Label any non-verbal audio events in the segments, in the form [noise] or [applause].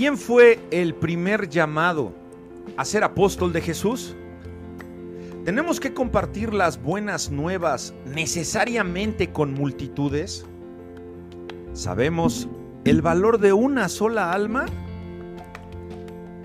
¿Quién fue el primer llamado a ser apóstol de Jesús? ¿Tenemos que compartir las buenas nuevas necesariamente con multitudes? ¿Sabemos el valor de una sola alma?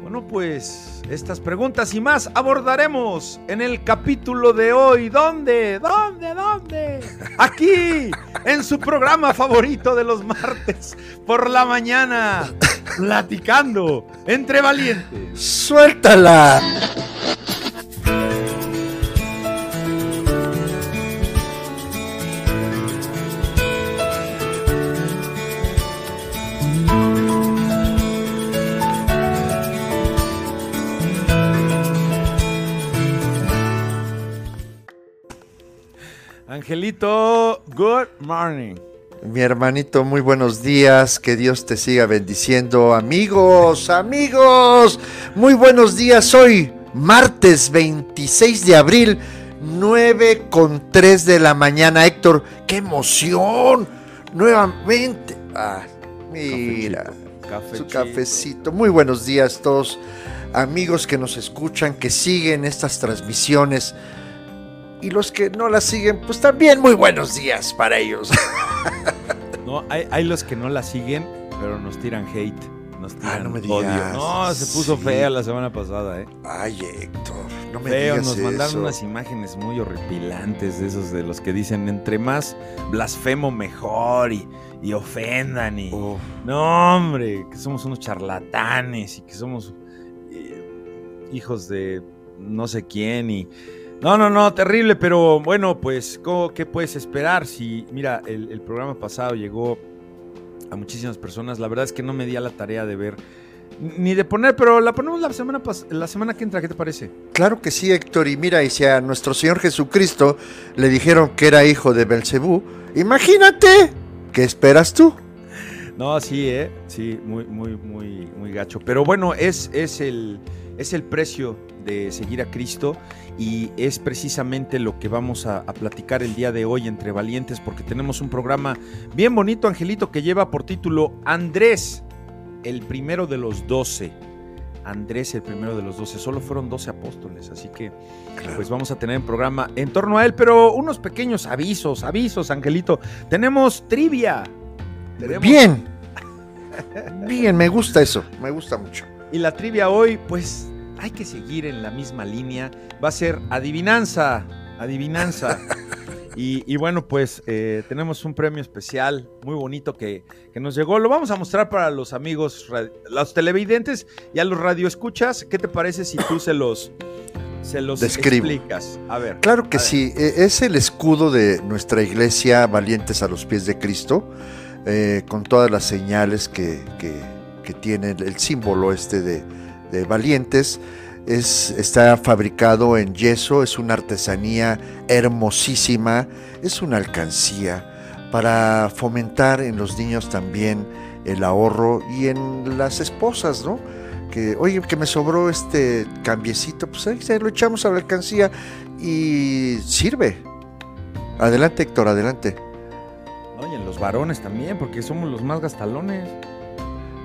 Bueno, pues estas preguntas y más abordaremos en el capítulo de hoy. ¿Dónde? ¿Dónde? ¿Dónde? Aquí, en su programa favorito de los martes por la mañana, platicando entre valientes. ¡Suéltala! Angelito, good morning. Mi hermanito, muy buenos días. Que Dios te siga bendiciendo. Amigos, amigos, muy buenos días. Hoy, martes 26 de abril, 9 con 3 de la mañana. Héctor, qué emoción. Nuevamente. Ah, mira, su cafecito. Muy buenos días todos. Amigos que nos escuchan, que siguen estas transmisiones y los que no la siguen, pues también muy buenos días para ellos. [laughs] No, hay, los que no la siguen, pero nos tiran hate. Nos ah, tiran no me odio. No, se puso fea la semana pasada, ¿eh? Ay, Héctor, no me Feo, digas nos mandaron unas imágenes muy horripilantes de esos de los que dicen entre más blasfemo mejor y, y ofendan y... No, hombre, que somos unos charlatanes y que somos eh, hijos de no sé quién y... No, no, no, terrible, pero bueno, pues, ¿qué puedes esperar? Si, mira, el, programa pasado llegó a muchísimas personas, la verdad es que no me di a la tarea de ver ni de poner, pero la ponemos la semana, la semana que entra, ¿qué te parece? Claro que sí, Héctor, y mira, y si a nuestro Señor Jesucristo le dijeron que era hijo de Belcebú, imagínate, ¿qué esperas tú? No, sí, eh, sí, muy, muy, muy, muy gacho. Pero bueno, es, es, el, es el precio de seguir a Cristo y es precisamente lo que vamos a, platicar el día de hoy entre valientes porque tenemos un programa bien bonito, Angelito, que lleva por título Andrés, el primero de los doce. Andrés, el primero de los doce. Solo fueron doce apóstoles, así que pues vamos a tener un programa en torno a él, pero unos pequeños avisos, avisos, Angelito. Tenemos trivia. Bien. [laughs] Bien, me gusta eso, me gusta mucho. Y la trivia hoy, pues hay que seguir en la misma línea. Va a ser adivinanza, adivinanza. [laughs] Y, bueno, pues eh, tenemos un premio especial muy bonito que, nos llegó. Lo vamos a mostrar para los amigos, los televidentes y a los radioescuchas. ¿Qué te parece si tú se los, se los explicas? A ver. Claro que sí. E, es el escudo de nuestra iglesia, Valientes a los pies de Cristo, eh, con todas las señales que, que tiene el símbolo este de Valientes. Es, está fabricado en yeso, es una artesanía hermosísima, es una alcancía para fomentar en los niños también el ahorro y en las esposas, ¿no? Que, oye, que me sobró este cambiecito, pues ahí lo echamos a la alcancía y sirve. Adelante, Héctor, adelante. Oye, los varones también, porque somos los más gastalones.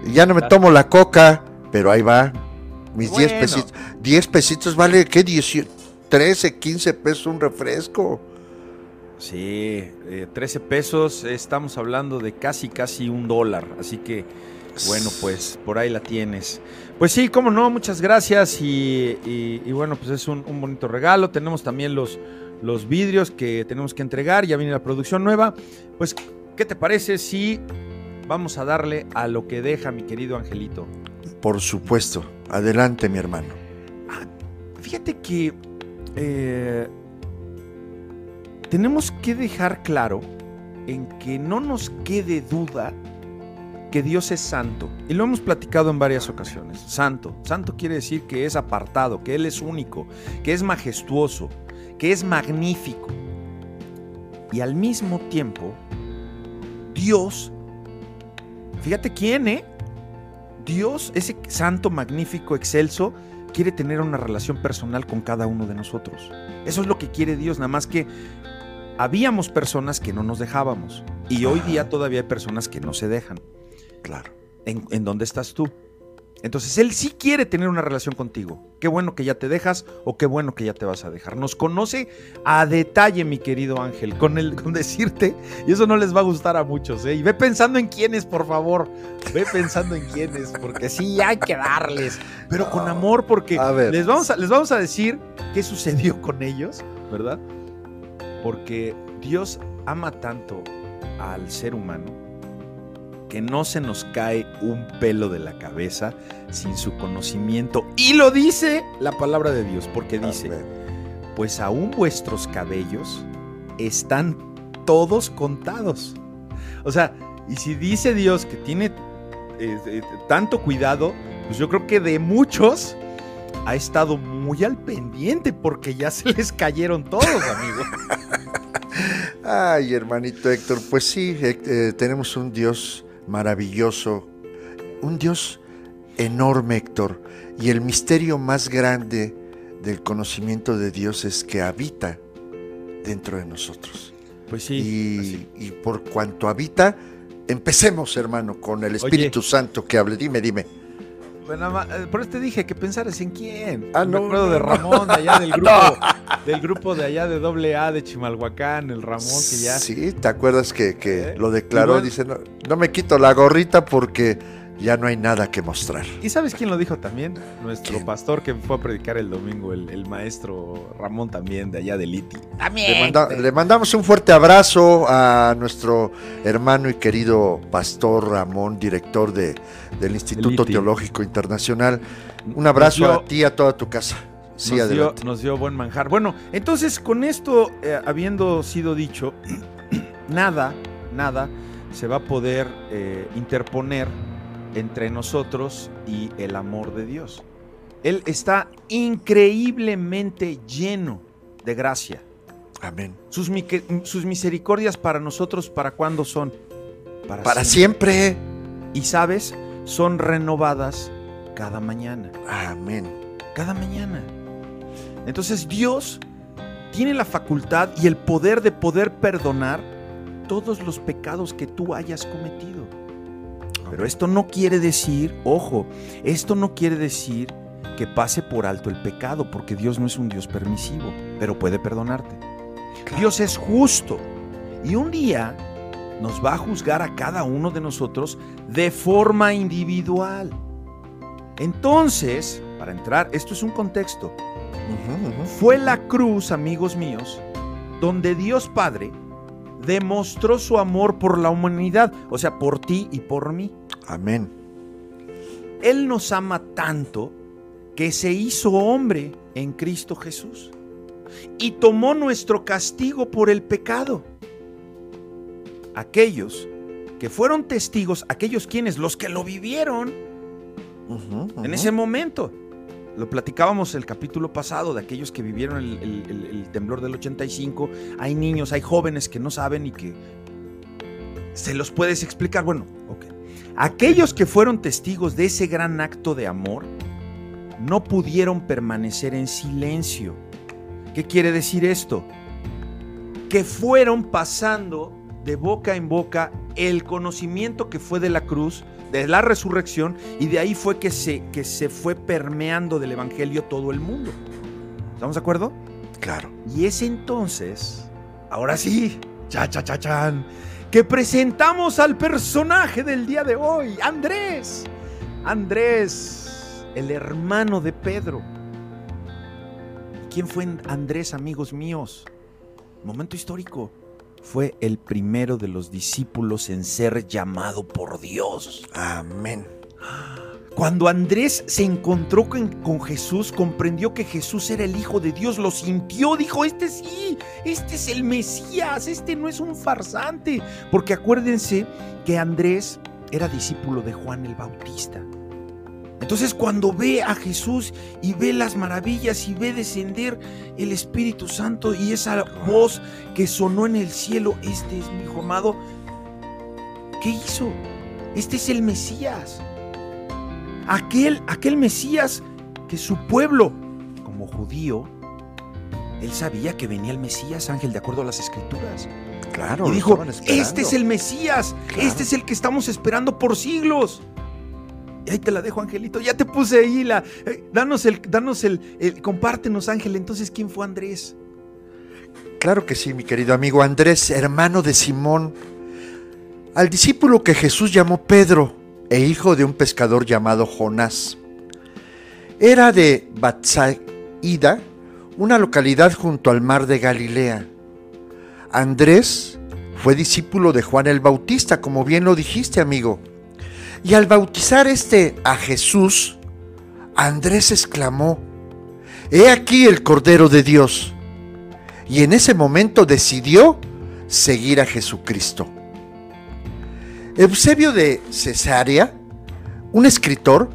Ya no me tomo la coca, pero ahí va. Mis 10 pesitos. 10 pesitos vale, ¿qué? 13, 15 pesos un refresco. Sí, 13 eh, pesos, estamos hablando de casi, casi un dólar. Así que, bueno, pues por ahí la tienes. Pues sí, cómo no, muchas gracias. Y, bueno, pues es un, un, bonito regalo. Tenemos también los, los vidrios que tenemos que entregar. Ya viene la producción nueva. Pues, ¿qué te parece si vamos a darle a lo que deja mi querido Angelito? Por supuesto. Adelante, mi hermano. Ah, fíjate que eh, tenemos que dejar claro en que no nos quede duda que Dios es santo. Y lo hemos platicado en varias ocasiones. Santo. Santo quiere decir que es apartado, que Él es único, que es majestuoso, que es magnífico. Y al mismo tiempo, Dios, fíjate quién, ¿eh? Dios, ese santo, magnífico, excelso, quiere tener una relación personal con cada uno de nosotros. Eso es lo que quiere Dios, nada más que habíamos personas que no nos dejábamos y hoy día todavía hay personas que no se dejan. Claro. ¿En, dónde estás tú? Entonces Él sí quiere tener una relación contigo. Qué bueno que ya te dejas o qué bueno que ya te vas a dejar. Nos conoce a detalle, mi querido Ángel, con, el, con decirte, y eso no les va a gustar a muchos, ¿eh? Y ve pensando en quiénes, por favor. Ve pensando en quiénes, porque sí hay que darles, pero con amor, porque Les, vamos a, les vamos a decir qué sucedió con ellos, ¿verdad? Porque Dios ama tanto al ser humano que no se nos cae un pelo de la cabeza sin su conocimiento. Y lo dice la palabra de Dios, porque dice, pues aún vuestros cabellos están todos contados. O sea, y si dice Dios que tiene eh, eh, tanto cuidado, pues yo creo que de muchos ha estado muy al pendiente porque ya se les cayeron todos, amigo. [laughs] Ay, hermanito Héctor, pues sí, eh, tenemos un Dios maravilloso, un Dios enorme, Héctor, y el misterio más grande del conocimiento de Dios es que habita dentro de nosotros. Pues sí. Y, por cuanto habita, empecemos, hermano, con el Espíritu Santo que hable. Dime, dime. Bueno, eh, por eso te dije que pensaras en quién. Ah, no. Me acuerdo de Ramón, de allá del [laughs] grupo, del grupo de allá de doble A de Chimalhuacán, el Ramón que ya. Sí, ¿te acuerdas que, ¿Eh? lo declaró? Dice, no, no me quito la gorrita porque ya no hay nada que mostrar. ¿Y sabes quién lo dijo también? Nuestro pastor que fue a predicar el domingo, el, maestro Ramón también, de allá de Liti. También. Le, mandamos un fuerte abrazo a nuestro hermano y querido pastor Ramón, director de, del Instituto Teológico Internacional. Un abrazo a ti y a toda tu casa. Sí, nos, dio, nos dio buen manjar. Bueno, entonces con esto eh, habiendo sido dicho, [clears throat] nada, nada se va a poder eh, interponer entre nosotros y el amor de Dios. Él está increíblemente lleno de gracia. Amén. Sus, sus misericordias para nosotros, ¿para cuándo son? Para, siempre. Y sabes, son renovadas cada mañana. Amén. Cada mañana. Entonces Dios tiene la facultad y el poder de poder perdonar todos los pecados que tú hayas cometido. Pero esto no quiere decir, ojo, esto no quiere decir que pase por alto el pecado, porque Dios no es un Dios permisivo, pero puede perdonarte. Dios es justo y un día nos va a juzgar a cada uno de nosotros de forma individual. Entonces, para entrar, esto es un contexto. Fue la cruz, amigos míos, donde Dios Padre demostró su amor por la humanidad, o sea, por ti y por mí. Amén. Él nos ama tanto que se hizo hombre en Cristo Jesús y tomó nuestro castigo por el pecado. Aquellos que fueron testigos, aquellos quienes, los que lo vivieron en ese momento. Lo platicábamos el capítulo pasado de aquellos que vivieron el, el, temblor del 85. Hay niños, hay jóvenes que no saben y que se los puedes explicar. Bueno, ok. Aquellos que fueron testigos de ese gran acto de amor no pudieron permanecer en silencio. ¿Qué quiere decir esto? Que fueron pasando de boca en boca el conocimiento que fue de la cruz, de la resurrección, y de ahí fue que se, que se fue permeando del Evangelio todo el mundo. ¿Estamos de acuerdo? Claro. Y es entonces, ahora sí, cha cha cha chan, que presentamos al personaje del día de hoy, Andrés. Andrés, el hermano de Pedro. ¿Quién fue Andrés, amigos míos? Momento histórico. Fue el primero de los discípulos en ser llamado por Dios. Amén. Cuando Andrés se encontró con, Jesús, comprendió que Jesús era el Hijo de Dios, lo sintió, dijo, este sí, este es el Mesías, este no es un farsante. Porque acuérdense que Andrés era discípulo de Juan el Bautista. Entonces cuando ve a Jesús y ve las maravillas y ve descender el Espíritu Santo y esa voz que sonó en el cielo, este es mi hijo amado, ¿qué hizo? Este es el Mesías aquel, aquel Mesías que su pueblo, como judío, él sabía que venía el Mesías, Ángel, de acuerdo a las escrituras. Claro. Y dijo, este es el Mesías, este es el que estamos esperando por siglos. Y ahí te la dejo, Angelito. Ya te puse ahí la. eh, danos el, danos el, el- compártenos, Ángel. Entonces, ¿quién fue Andrés? Claro que sí, mi querido amigo Andrés, hermano de Simón, al discípulo que Jesús llamó Pedro e hijo de un pescador llamado Jonás. Era de Batsaida, una localidad junto al mar de Galilea. Andrés fue discípulo de Juan el Bautista, como bien lo dijiste, amigo. Y al bautizar este a Jesús, Andrés exclamó, He aquí el Cordero de Dios y en ese momento decidió seguir a Jesucristo. Eusebio de Cesarea, un escritor,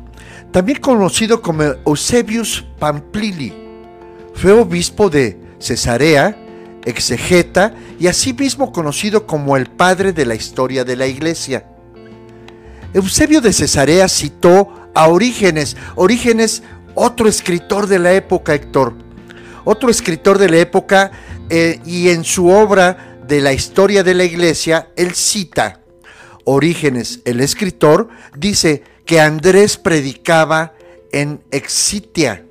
también conocido como Eusebius Pamplili, fue obispo de Cesarea, exegeta y asimismo conocido como el padre de la historia de la iglesia. Eusebio de Cesarea citó a Orígenes, Orígenes otro escritor de la época, Héctor, otro escritor de la época, eh, y en su obra de la historia de la iglesia, él cita Orígenes, el escritor, dice que Andrés predicaba en Exitia.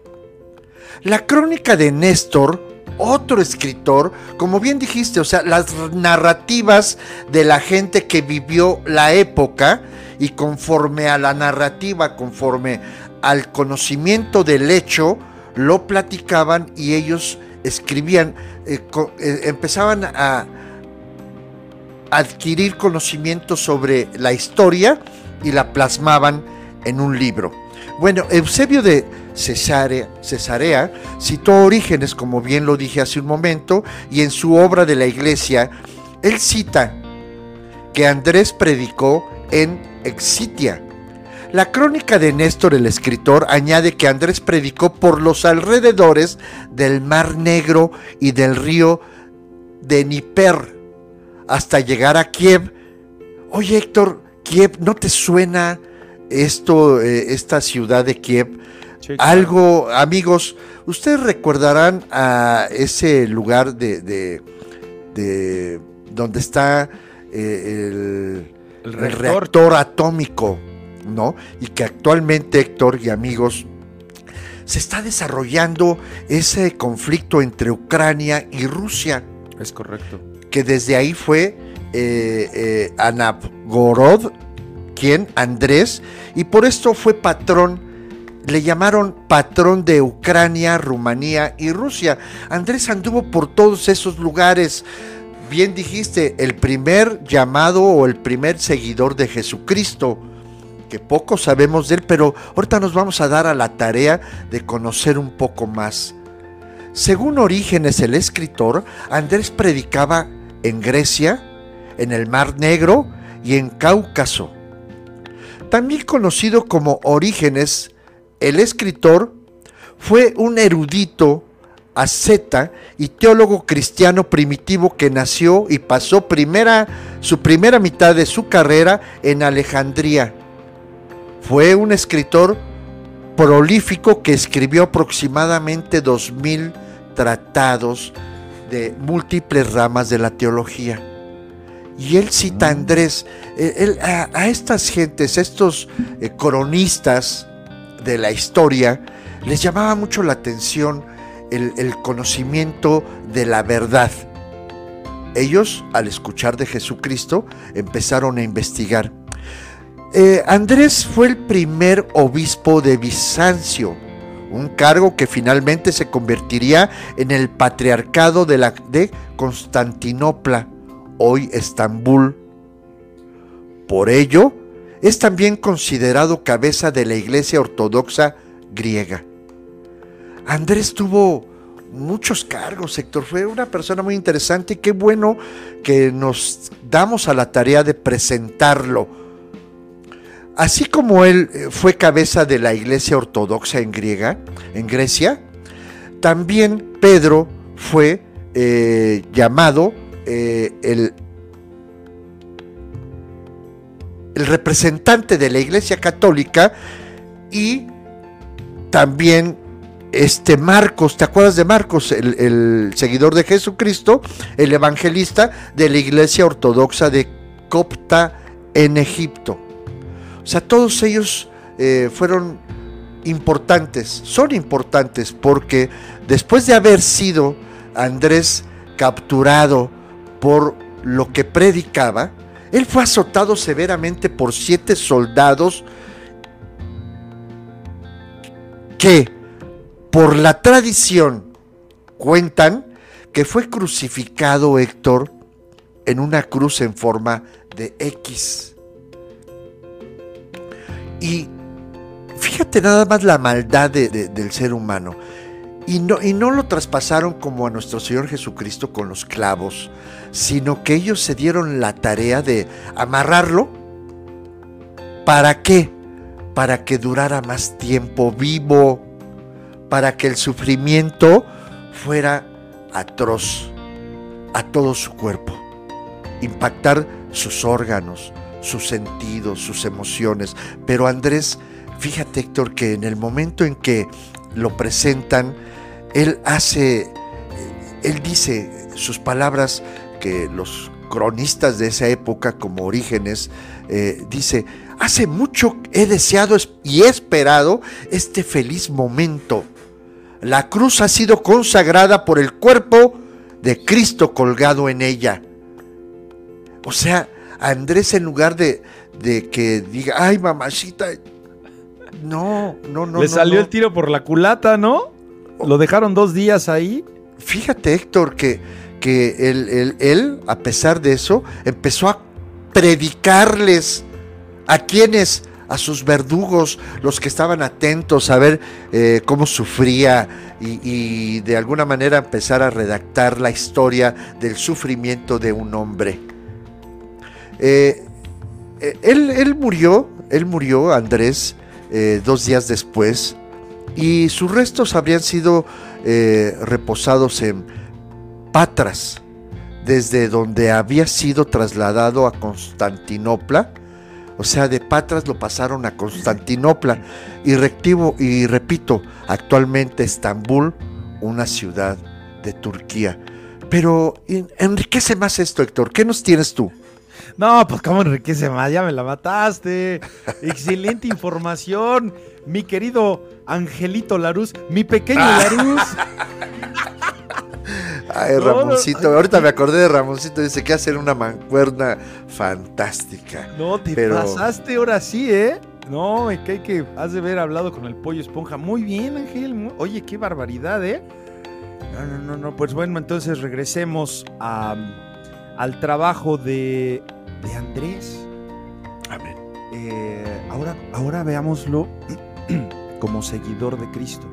La crónica de Néstor, otro escritor, como bien dijiste, o sea, las narrativas de la gente que vivió la época y conforme a la narrativa, conforme al conocimiento del hecho, lo platicaban y ellos escribían, eh, eh, empezaban a adquirir conocimiento sobre la historia y la plasmaban en un libro. Bueno, Eusebio de Cesarea, citó Orígenes, como bien lo dije hace un momento, y en su obra de la iglesia, él cita que Andrés predicó en Exitia. La crónica de Néstor, el escritor, añade que Andrés predicó por los alrededores del Mar Negro y del río de Niper hasta llegar a Kiev. Oye Héctor, Kiev, ¿no te suena esto, eh, esta ciudad de Kiev? Algo, amigos, ustedes recordarán a ese lugar de, de- de donde está eh, el, El el reactor. reactor atómico, ¿no? Y que actualmente, Héctor y amigos, se está desarrollando ese conflicto entre Ucrania y Rusia, Es correcto. Que desde ahí fue eh, eh, quien, Andrés, y por esto fue patrón, le llamaron patrón de Ucrania, Rumanía y Rusia. Andrés anduvo por todos esos lugares. Bien dijiste, el primer llamado o el primer seguidor de Jesucristo, que poco sabemos de él, pero ahorita nos vamos a dar a la tarea de conocer un poco más. Según Orígenes, el escritor, Andrés predicaba en Grecia, en el Mar Negro y en Cáucaso. También conocido como Orígenes, el escritor fue un erudito, asceta y teólogo cristiano primitivo que nació y pasó primera, su primera mitad de su carrera en Alejandría. Fue un escritor prolífico que escribió aproximadamente 2000 tratados de múltiples ramas de la teología. Y él cita a Andrés, eh, él- a, a estas gentes, estos eh, cronistas de la historia, les llamaba mucho la atención el, el conocimiento de la verdad. Ellos, al escuchar de Jesucristo, empezaron a investigar. Eh, Andrés fue el primer obispo de Bizancio, un cargo que finalmente se convertiría en el patriarcado de, la, de Constantinopla, hoy Estambul. Por ello, es también considerado cabeza de la Iglesia Ortodoxa griega. Andrés tuvo muchos cargos, Héctor. Fue una persona muy interesante y qué bueno que nos damos a la tarea de presentarlo. Así como él eh, fue cabeza de la Iglesia Ortodoxa en griega, en Grecia, también Pedro fue eh, llamado eh, el, representante de la Iglesia Católica y también este Marcos, ¿te acuerdas de Marcos, el, el seguidor de Jesucristo, el evangelista de la Iglesia Ortodoxa de Copta en Egipto? O sea, todos ellos eh, fueron importantes, son importantes porque después de haber sido Andrés capturado por lo que predicaba, él fue azotado severamente por siete soldados que, por la tradición, cuentan que fue crucificado Héctor en una cruz en forma de X. Y fíjate nada más la maldad del ser humano. Y no, y no lo traspasaron como a nuestro Señor Jesucristo con los clavos, sino que ellos se dieron la tarea de amarrarlo. ¿Para qué? Para que durara más tiempo vivo, para que el sufrimiento fuera atroz a todo su cuerpo, impactar sus órganos, sus sentidos, sus emociones. Pero Andrés, fíjate Héctor, que en el momento en que lo presentan, él hace, él dice sus palabras que los cronistas de esa época, como Orígenes, eh, dice, hace mucho he deseado y he esperado este feliz momento. La cruz ha sido consagrada por el cuerpo de Cristo colgado en ella. O sea, Andrés en lugar de, de que diga, ay mamachita, no, no, no. Le salió el tiro por la culata, ¿no? Lo dejaron dos días ahí. Fíjate, Héctor, que, que él, él, a pesar de eso, empezó a predicarles a quienes, a sus verdugos, los que estaban atentos a ver eh, cómo sufría y, de alguna manera empezar a redactar la historia del sufrimiento de un hombre. Eh, eh, él, él, murió, él murió, Andrés, dos días después y sus restos habrían sido eh, reposados en Patras, desde donde había sido trasladado a Constantinopla. O sea, de Patras lo pasaron a Constantinopla y, y repito, actualmente Estambul, una ciudad de Turquía. Pero enriquece más esto, Héctor. ¿Qué nos tienes tú? No, pues cómo enriquece más, ya me la mataste. Excelente información, mi querido Angelito Laruz, mi pequeño ah. Laruz. Ay, Ramoncito, ahorita me acordé de Ramoncito, dice que hacer una mancuerna fantástica. No, te pasaste ahora sí, ¿eh? No, me cae que has de haber hablado con el pollo esponja. Muy bien, Ángel. Oye, qué barbaridad, ¿eh? No, no, no, no. Pues bueno, entonces regresemos al trabajo de, de Andrés. Amén. Eh, ahora, ahora veámoslo [clears throat] como seguidor de Cristo,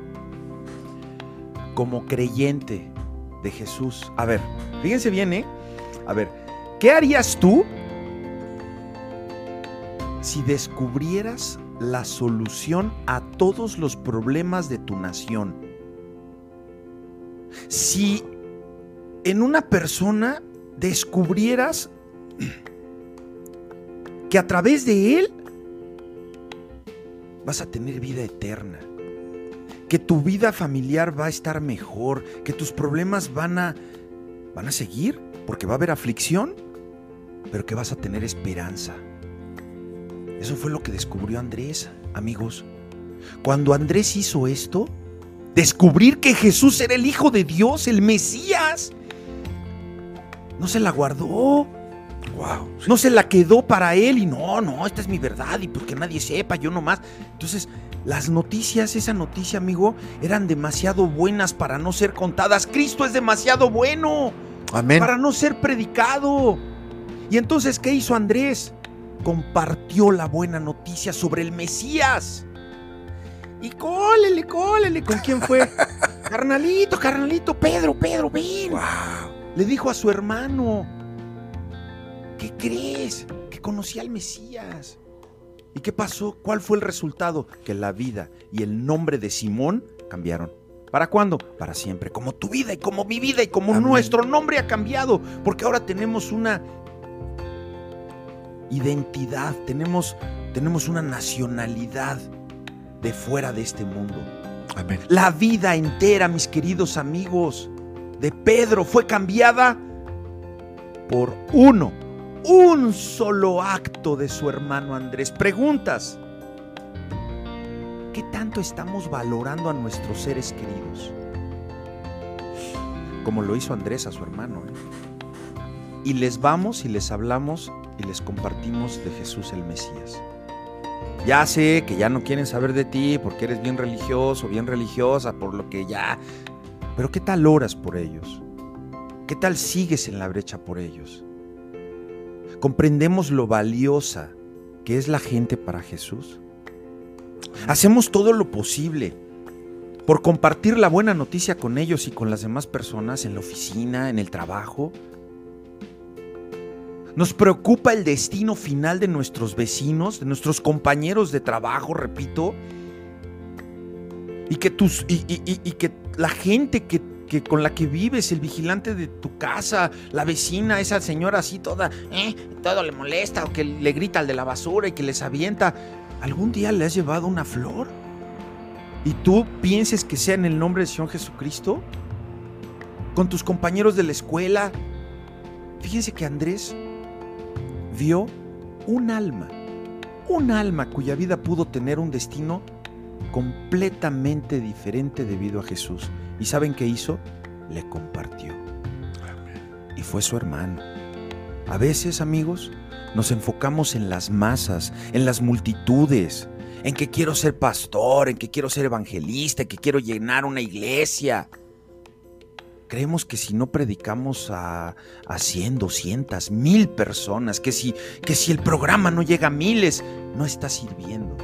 como creyente de Jesús. A ver, fíjense bien, ¿eh? A ver, ¿qué harías tú si descubrieras la solución a todos los problemas de tu nación? Si en una persona descubrieras [clears throat] que a través de él vas a tener vida eterna. Que tu vida familiar va a estar mejor, que tus problemas van a van a seguir porque va a haber aflicción, pero que vas a tener esperanza. Eso fue lo que descubrió Andrés, amigos. Cuando Andrés hizo esto, descubrir que Jesús era el Hijo de Dios, el Mesías, no se la guardó, no se la quedó para él y no, no, esta es mi verdad y porque nadie sepa, yo nomás. Entonces, las noticias, esa noticia, amigo, eran demasiado buenas para no ser contadas. Cristo es demasiado bueno. Amén. Para no ser predicado. Y entonces, ¿qué hizo Andrés? Compartió la buena noticia sobre el Mesías. Y cólele, cólele. ¿Con quién fue? [laughs] carnalito, carnalito, Pedro, Pedro, ven. Le dijo a su hermano. ¿Qué crees? Que conocía al Mesías. ¿Y qué pasó? ¿Cuál fue el resultado? Que la vida y el nombre de Simón cambiaron. ¿Para cuándo? Para siempre. Como tu vida y como mi vida y como nuestro nombre ha cambiado. Porque ahora tenemos una identidad, tenemos, tenemos una nacionalidad de fuera de este mundo. Amén. La vida entera, mis queridos amigos, de Pedro fue cambiada por uno un solo acto de su hermano Andrés. Preguntas. tanto estamos valorando a nuestros seres queridos? Como lo hizo Andrés a su hermano. ¿eh? Y les vamos y les hablamos y les compartimos de Jesús el Mesías. Ya sé que ya no quieren saber de ti porque eres bien religioso, bien religiosa, por lo que ya... Pero ¿qué tal oras por ellos? ¿Qué tal sigues en la brecha por ellos? ¿Comprendemos lo valiosa que es la gente para Jesús? Hacemos todo lo posible por compartir la buena noticia con ellos y con las demás personas en la oficina, en el trabajo. Nos preocupa el destino final de nuestros vecinos, de nuestros compañeros de trabajo, repito. Y que, la gente que, que, con la que vives, el vigilante de tu casa, la vecina, esa señora así toda, eh, todo le molesta o que le grita al de la basura y que les avienta, ¿algún día le has llevado una flor? ¿Y tú pienses que sea en el nombre del Señor Jesucristo? ¿Con tus compañeros de la escuela? Fíjense que Andrés vio un alma, un alma cuya vida pudo tener un destino completamente diferente debido a Jesús. ¿Y saben qué hizo? Le compartió. Y fue su hermano. A veces, amigos, nos enfocamos en las masas, en las multitudes, en que quiero ser pastor, en que quiero ser evangelista, en que quiero llenar una iglesia. Creemos que si no predicamos a, a 100, 200, mil personas, que si, que si el programa no llega a miles, no está sirviendo.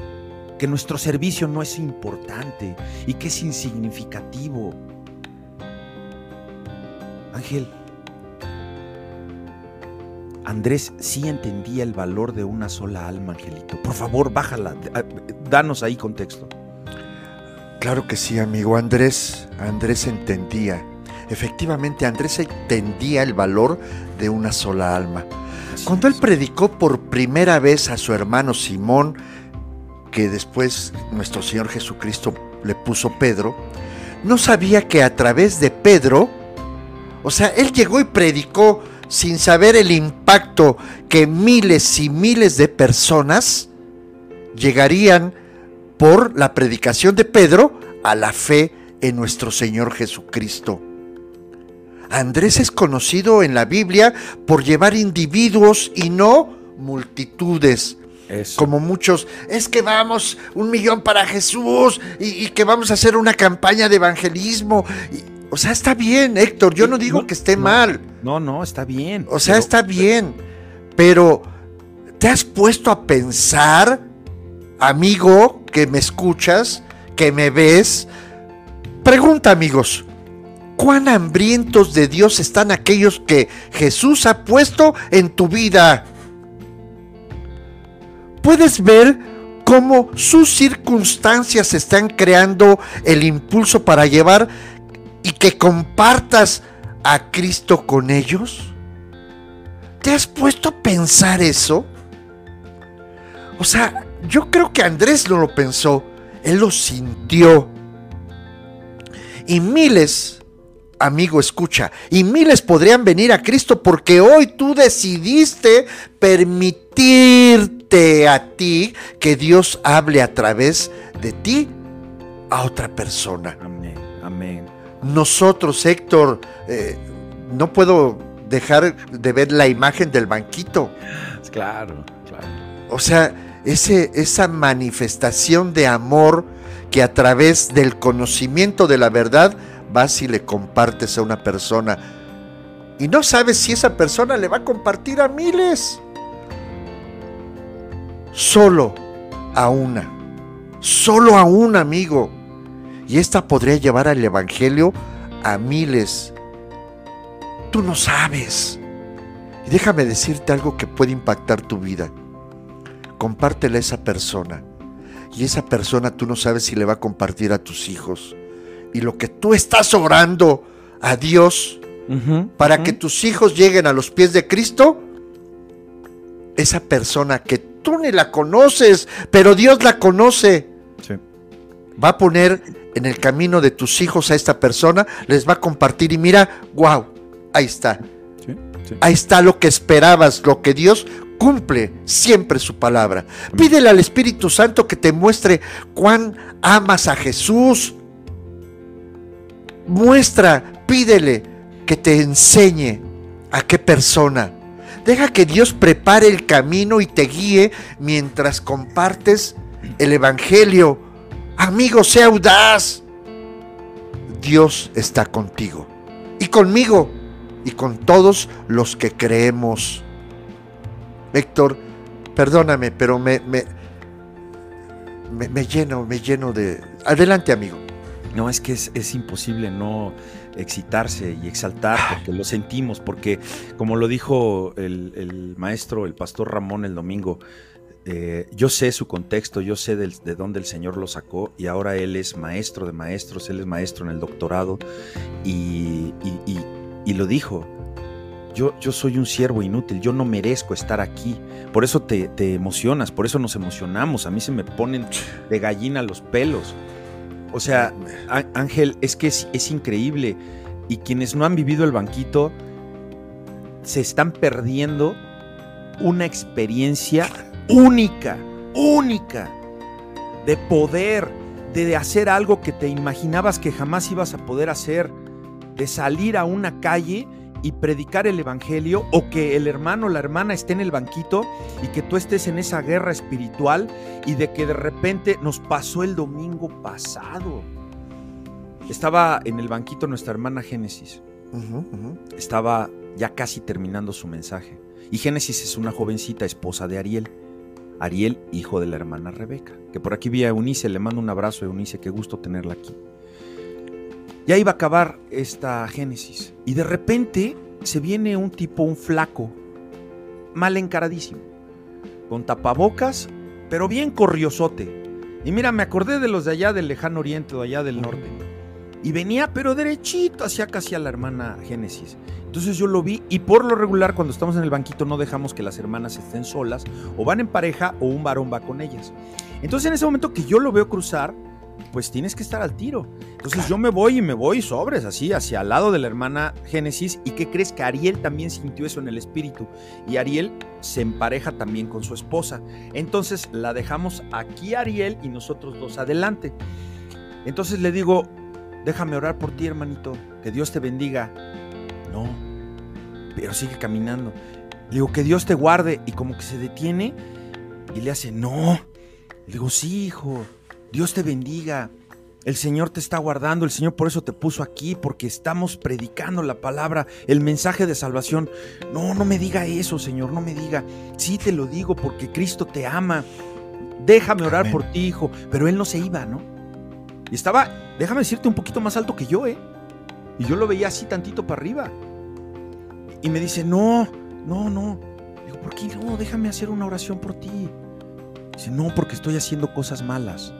Que nuestro servicio no es importante y que es insignificativo. Ángel, Andrés sí entendía el valor de una sola alma, Angelito. Por favor, bájala, danos ahí contexto. Claro que sí, amigo. Andrés, Andrés entendía Efectivamente, Andrés entendía el valor de una sola alma. Cuando él predicó por primera vez a su hermano Simón, que después nuestro Señor Jesucristo le puso Pedro, no sabía que a través de Pedro, o sea, él llegó y predicó sin saber el impacto que miles y miles de personas llegarían por la predicación de Pedro a la fe en nuestro Señor Jesucristo. Andrés es conocido en la Biblia por llevar individuos y no multitudes. Como muchos, es que vamos un millón para Jesús y, que vamos a hacer una campaña de evangelismo. o sea, está bien, Héctor, yo no digo que esté mal. No, no, está bien. O sea, está bien, pero ¿te has puesto a pensar, amigo, que me escuchas, que me ves? Pregunta, amigos, cuán hambrientos de Dios están aquellos que Jesús ha puesto en tu vida. Puedes ver cómo sus circunstancias están creando el impulso para llevar y que compartas a Cristo con ellos. ¿Te has puesto a pensar eso? O sea, yo creo que Andrés no lo pensó, él lo sintió. Y miles amigo, escucha, y miles podrían venir a Cristo porque hoy tú decidiste permitirte a ti que Dios hable a través de ti a otra persona. Amén, amén. Nosotros, Héctor, eh, no puedo dejar de ver la imagen del banquito. Claro, claro. O sea, ese, esa manifestación de amor que a través del conocimiento de la verdad vas y le compartes a una persona y no sabes si esa persona le va a compartir a miles. Solo a una. Solo a un amigo. Y esta podría llevar al Evangelio a miles. Tú no sabes. Y déjame decirte algo que puede impactar tu vida. Compártele a esa persona. Y esa persona tú no sabes si le va a compartir a tus hijos y lo que tú estás orando a Dios para que tus hijos lleguen a los pies de Cristo, esa persona que tú ni la conoces, pero Dios la conoce, va a poner en el camino de tus hijos a esta persona, les va a compartir y mira, wow, ahí está. Ahí está lo que esperabas, lo que Dios cumple siempre su palabra. Pídele al Espíritu Santo que te muestre cuán amas a Jesús. Muestra, pídele que te enseñe a qué persona. Deja que Dios prepare el camino y te guíe mientras compartes el Evangelio. Amigo, sea audaz. Dios está contigo y conmigo y con todos los que creemos. Héctor, perdóname, pero me, me, me, lleno, me lleno de... Adelante, amigo. No, es que es, imposible no excitarse y exaltar porque lo sentimos, porque como lo dijo el, maestro, el pastor Ramón el domingo, eh, yo sé su contexto, yo sé de dónde el Señor lo sacó y ahora Él es maestro de maestros, Él es maestro en el doctorado y, y lo dijo, yo, yo, soy un siervo inútil, yo no merezco estar aquí. Por eso te, emocionas, por eso nos emocionamos. A mí se me ponen de gallina los pelos. O sea, Ángel, es que es, increíble. Y quienes no han vivido el banquito se están perdiendo una experiencia única, única, de poder, de hacer algo que te imaginabas que jamás ibas a poder hacer de salir a una calle y predicar el Evangelio o que el hermano o la hermana esté en el banquito y que tú estés en esa guerra espiritual y de que de repente nos pasó el domingo pasado. Estaba en el banquito nuestra hermana Génesis. Estaba ya casi terminando su mensaje. Y Génesis es una jovencita esposa de Ariel. Ariel, hijo de la hermana Rebeca. Que por aquí vi a Eunice, le mando un abrazo a Eunice, qué gusto tenerla aquí. Ya iba a acabar esta Génesis. Y de repente se viene un tipo, un flaco, mal encaradísimo, con tapabocas, pero bien corriosote. Y mira, me acordé de los de allá del lejano oriente o allá del norte. Y venía, pero derechito, hacia casi a la hermana Génesis. Entonces yo lo vi y por lo regular cuando estamos en el banquito no dejamos que las hermanas estén solas o van en pareja o un varón va con ellas. Entonces en ese momento que yo lo veo cruzar, pues tienes que estar al tiro. Entonces yo me voy y me voy sobres, así, hacia el lado de la hermana Génesis. ¿Y qué crees? Que Ariel también sintió eso en el espíritu. Y Ariel se empareja también con su esposa. Entonces la dejamos aquí Ariel y nosotros dos adelante. Entonces le digo, déjame orar por ti, hermanito. Que Dios te bendiga. No, pero sigue caminando. Le digo, que Dios te guarde. Y como que se detiene y le hace, no. Le digo, sí, hijo. Dios te bendiga. El Señor te está guardando, el Señor por eso te puso aquí, porque estamos predicando la palabra, el mensaje de salvación. No, no me diga eso, Señor, no me diga. Sí te lo digo porque Cristo te ama. Déjame orar por ti, hijo. Pero él no se iba, ¿no? Y estaba, déjame decirte, un poquito más alto que yo, ¿eh? Y yo lo veía así tantito para arriba. Y me dice, no, no, no. Digo, ¿por qué no? Déjame hacer una oración por ti. Dice, no, porque estoy haciendo cosas malas.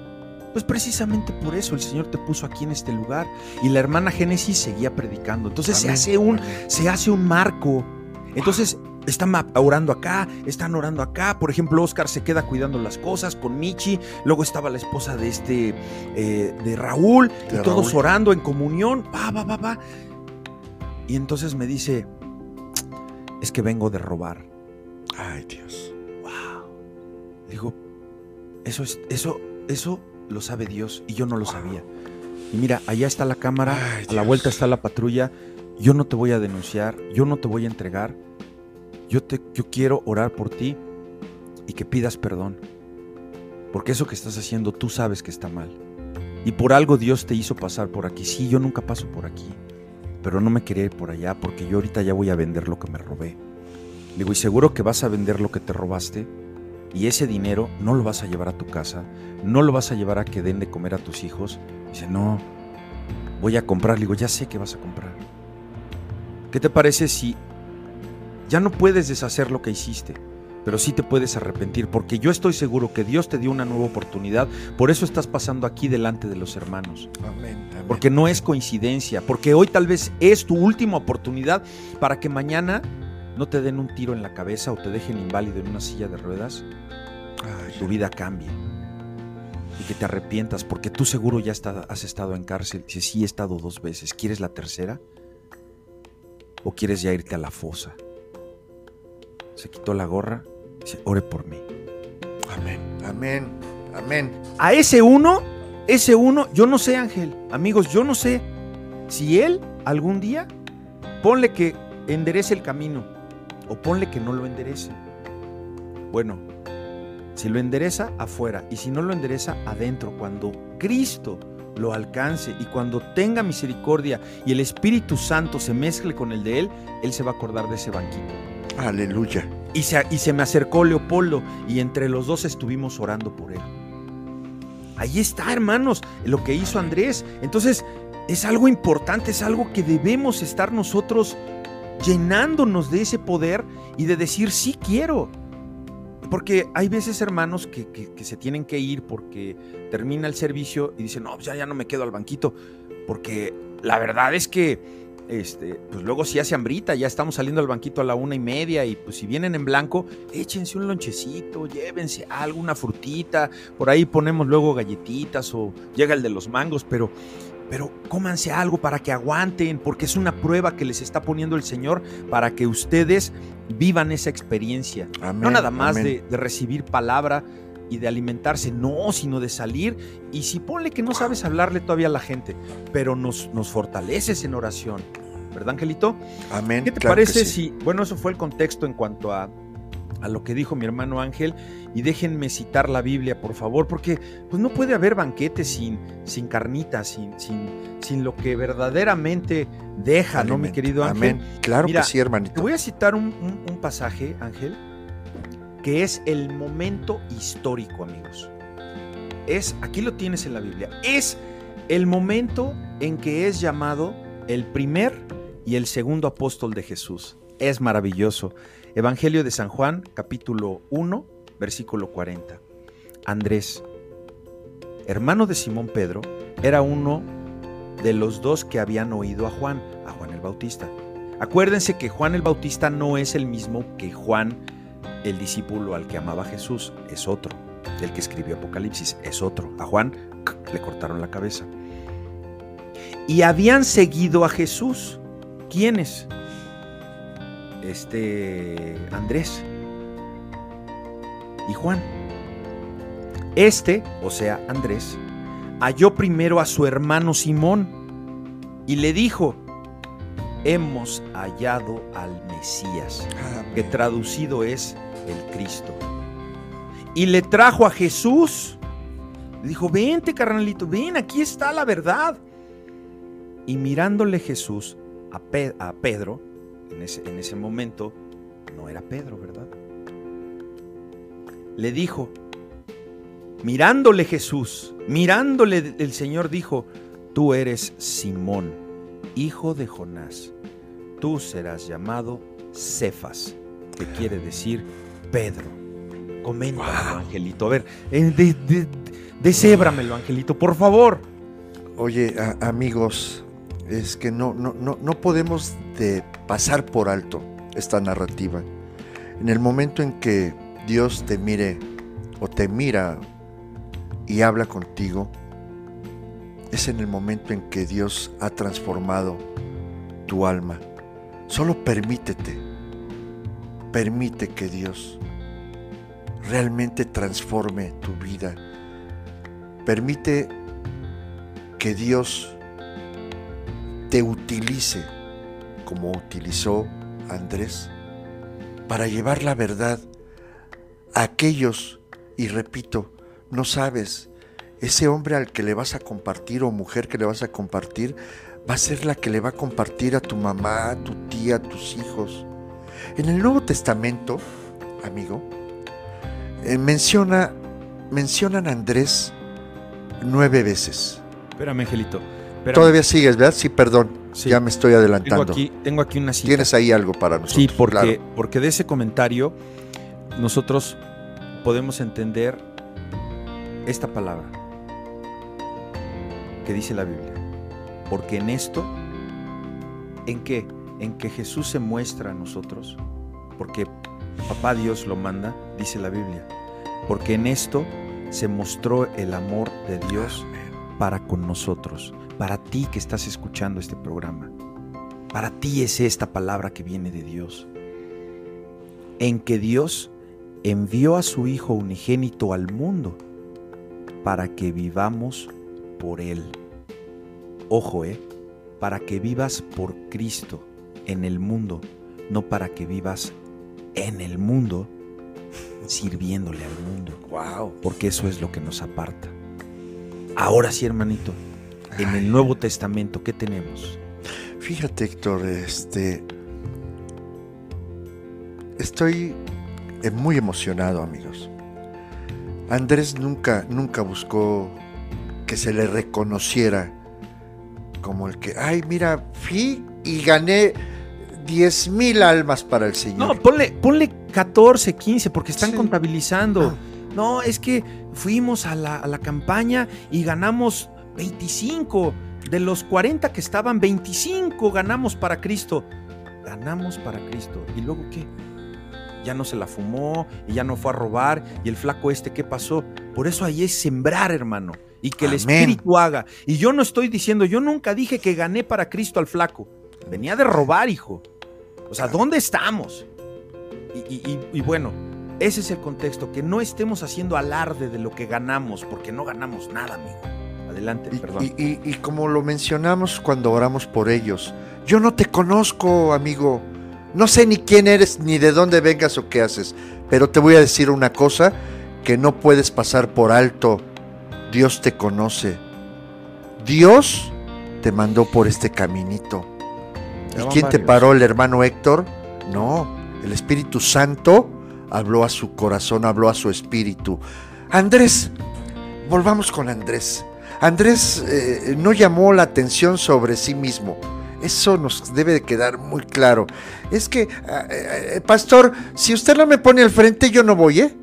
Pues precisamente por eso el Señor te puso aquí en este lugar. Y la hermana Génesis seguía predicando. Entonces se, hace un, se hace un marco. Entonces están orando acá, están orando acá. Por ejemplo, Oscar se queda cuidando las cosas con Michi. Luego estaba la esposa de este, eh, de Raúl, y todos orando en comunión. Va, va, va, va. Y entonces me dice, es que vengo de robar. Ay, Dios. Wow. Digo, eso es, eso, eso lo sabe Dios y yo no lo sabía. Y mira, allá está la cámara, a la vuelta está la patrulla. Yo no te voy a denunciar, yo no te voy a entregar. Yo, te, yo quiero orar por ti y que pidas perdón. Porque eso que estás haciendo tú sabes que está mal. Y por algo Dios te hizo pasar por aquí. Sí, yo nunca paso por aquí. Pero no me quería ir por allá porque yo ahorita ya voy a vender lo que me robé. digo, ¿y seguro que vas a vender lo que te robaste? Y ese dinero no lo vas a llevar a tu casa, no lo vas a llevar a que den de comer a tus hijos. Dice, no, voy a comprar. Le digo, ya sé que vas a comprar. ¿Qué te parece si ya no puedes deshacer lo que hiciste? pero sí te puedes arrepentir, porque yo estoy seguro que Dios te dio una nueva oportunidad, por eso estás pasando aquí delante de los hermanos. Amén, Porque no es coincidencia, porque hoy tal vez es tu última oportunidad para que mañana no te den un tiro en la cabeza o te dejen inválido en una silla de ruedas, tu vida cambie. Y que te arrepientas, porque tú seguro ya has estado en cárcel. Si sí, he estado dos veces. ¿Quieres la tercera? ¿O quieres ya irte a la fosa? Se quitó la gorra Dice, ore por mí. Amén, amén, amén. A ese uno, ese uno, yo no sé, Ángel, amigos, yo no sé si él algún día, ponle que enderece el camino o ponle que no lo enderece. Bueno, si lo endereza, afuera. Y si no lo endereza, adentro. Cuando Cristo lo alcance y cuando tenga misericordia y el Espíritu Santo se mezcle con el de Él, Él se va a acordar de ese banquito. Aleluya. Y se, y se me acercó Leopoldo y entre los dos estuvimos orando por Él. Ahí está, hermanos, lo que hizo Andrés. Entonces, es algo importante, es algo que debemos estar nosotros llenándonos de ese poder y de decir, sí quiero. Porque hay veces, hermanos, que, se tienen que ir porque termina el servicio y dicen, no, pues ya, ya no me quedo al banquito. Porque la verdad es que, este, pues luego si hace hambrita, ya estamos saliendo al banquito a la una y media y pues si vienen en blanco, échense un lonchecito, llévense algo, una frutita, por ahí ponemos luego galletitas o llega el de los mangos, pero pero cómanse algo para que aguanten, porque es una prueba que les está poniendo el Señor para que ustedes vivan esa experiencia. no nada más de, recibir palabra y de alimentarse, no, sino de salir. Y si ponle que no sabes hablarle todavía a la gente, pero nos, nos fortaleces en oración. ¿Verdad, Angelito? Amén. ¿Qué te parece si, bueno, eso fue el contexto en cuanto a a lo que dijo mi hermano Ángel y déjenme citar la Biblia, por favor, porque pues no puede haber banquete sin, sin carnitas, sin, sin, sin lo que verdaderamente deja, ¿no, mi querido Ángel? Amén. Claro que sí, hermanito. Te voy a citar un, un pasaje, Ángel, que es el momento histórico, amigos. Es, aquí lo tienes en la Biblia, es el momento en que es llamado el primer y el segundo apóstol de Jesús. Es maravilloso. Evangelio de San Juan, capítulo 1, versículo 40. Andrés, hermano de Simón Pedro, era uno de los dos que habían oído a Juan, a Juan el Bautista. Acuérdense que Juan el Bautista no es el mismo que Juan, el discípulo al que amaba Jesús, es otro. El que escribió Apocalipsis es otro. A Juan [clears throat] le cortaron la cabeza. Y habían seguido a Jesús. ¿Quiénes? Este Andrés y Juan. Este, o sea, Andrés, halló primero a su hermano Simón y le dijo, hemos hallado al Mesías, que traducido es el Cristo. Y le trajo a Jesús. Le dijo, vente carnalito, ven, aquí está la verdad. Y mirándole Jesús a, a Pedro, en ese, momento no era Pedro, ¿verdad? Le dijo, mirándole Jesús, mirándole el Señor dijo, tú eres Simón, hijo de Jonás, tú serás llamado Cefas, que quiere decir Pedro. Comenta, Angelito. A ver, eh, de, Angelito, por favor. Oye, amigos, es que no, no, no, no podemos de pasar por alto esta narrativa. En el momento en que Dios te mire o te mira y habla contigo, es en el momento en que Dios ha transformado tu alma. Solo permítete, permite que Dios realmente transforme tu vida. Permite que Dios te utilice como utilizó Andrés para llevar la verdad a aquellos, y repito, no sabes, ese hombre al que le vas a compartir o mujer que le vas a compartir va a ser la que le va a compartir a tu mamá, a tu tía, a tus hijos. En el Nuevo Testamento, amigo, eh, menciona, mencionan a Andrés nueve veces. Espérame, Angelito. Todavía sigues, ¿verdad? Sí, perdón. Ya me estoy adelantando. Tengo aquí, tengo aquí una cita. Tienes ahí algo para nosotros. Sí, porque, porque de ese comentario nosotros podemos entender esta palabra que dice la Biblia. Porque en esto, ¿en qué? En que Jesús se muestra a nosotros. Porque Papá Dios lo manda, dice la Biblia. Porque en esto se mostró el amor de Dios para con nosotros para ti que estás escuchando este programa. Para ti es esta palabra que viene de Dios. En que Dios envió a su Hijo unigénito al mundo para que vivamos por Él. Ojo, ¿eh? Para que vivas por Cristo en el mundo, no para que vivas en el mundo sirviéndole al mundo. Wow. Porque eso es lo que nos aparta. Ahora sí, hermanito, en el Nuevo Testamento, ¿qué tenemos? Fíjate, Héctor, este. Estoy eh, muy emocionado, amigos. Andrés nunca, nunca buscó que se le reconociera como el que, ay, mira, fui y gané 10 mil almas para el Señor. No, ponle, ponle 14, 15, porque están Sí. contabilizando. Ah. No, es que fuimos a la, a la campaña y ganamos 25. De los 40 que estaban, 25 ganamos para Cristo. Ganamos para Cristo. ¿Y luego qué? Ya no se la fumó y ya no fue a robar. ¿Y el flaco este qué pasó? Por eso ahí es sembrar, hermano. Y que el. Espíritu haga. Y yo no estoy diciendo, yo nunca dije que gané para Cristo al flaco. Venía de robar, hijo. O sea, ¿dónde estamos? Y, y- y- y bueno, ese es el contexto, que no estemos haciendo alarde de lo que ganamos, porque no ganamos nada, amigo. Adelante, Y, perdón. y- y- y como lo mencionamos cuando oramos por ellos, yo no te conozco, amigo. No sé ni quién eres, ni de dónde vengas o qué haces, pero te voy a decir una cosa que no puedes pasar por alto. Dios te conoce. Dios te mandó por este caminito. ¿Y quién te paró, el hermano Héctor? No, el Espíritu Santo habló a su corazón, habló a su espíritu. Andrés, volvamos con Andrés. Andrés eh, no llamó la atención sobre sí mismo. Eso nos debe de quedar muy claro. Es que, eh, eh, pastor, si usted no me pone al frente, yo no voy, ¿eh?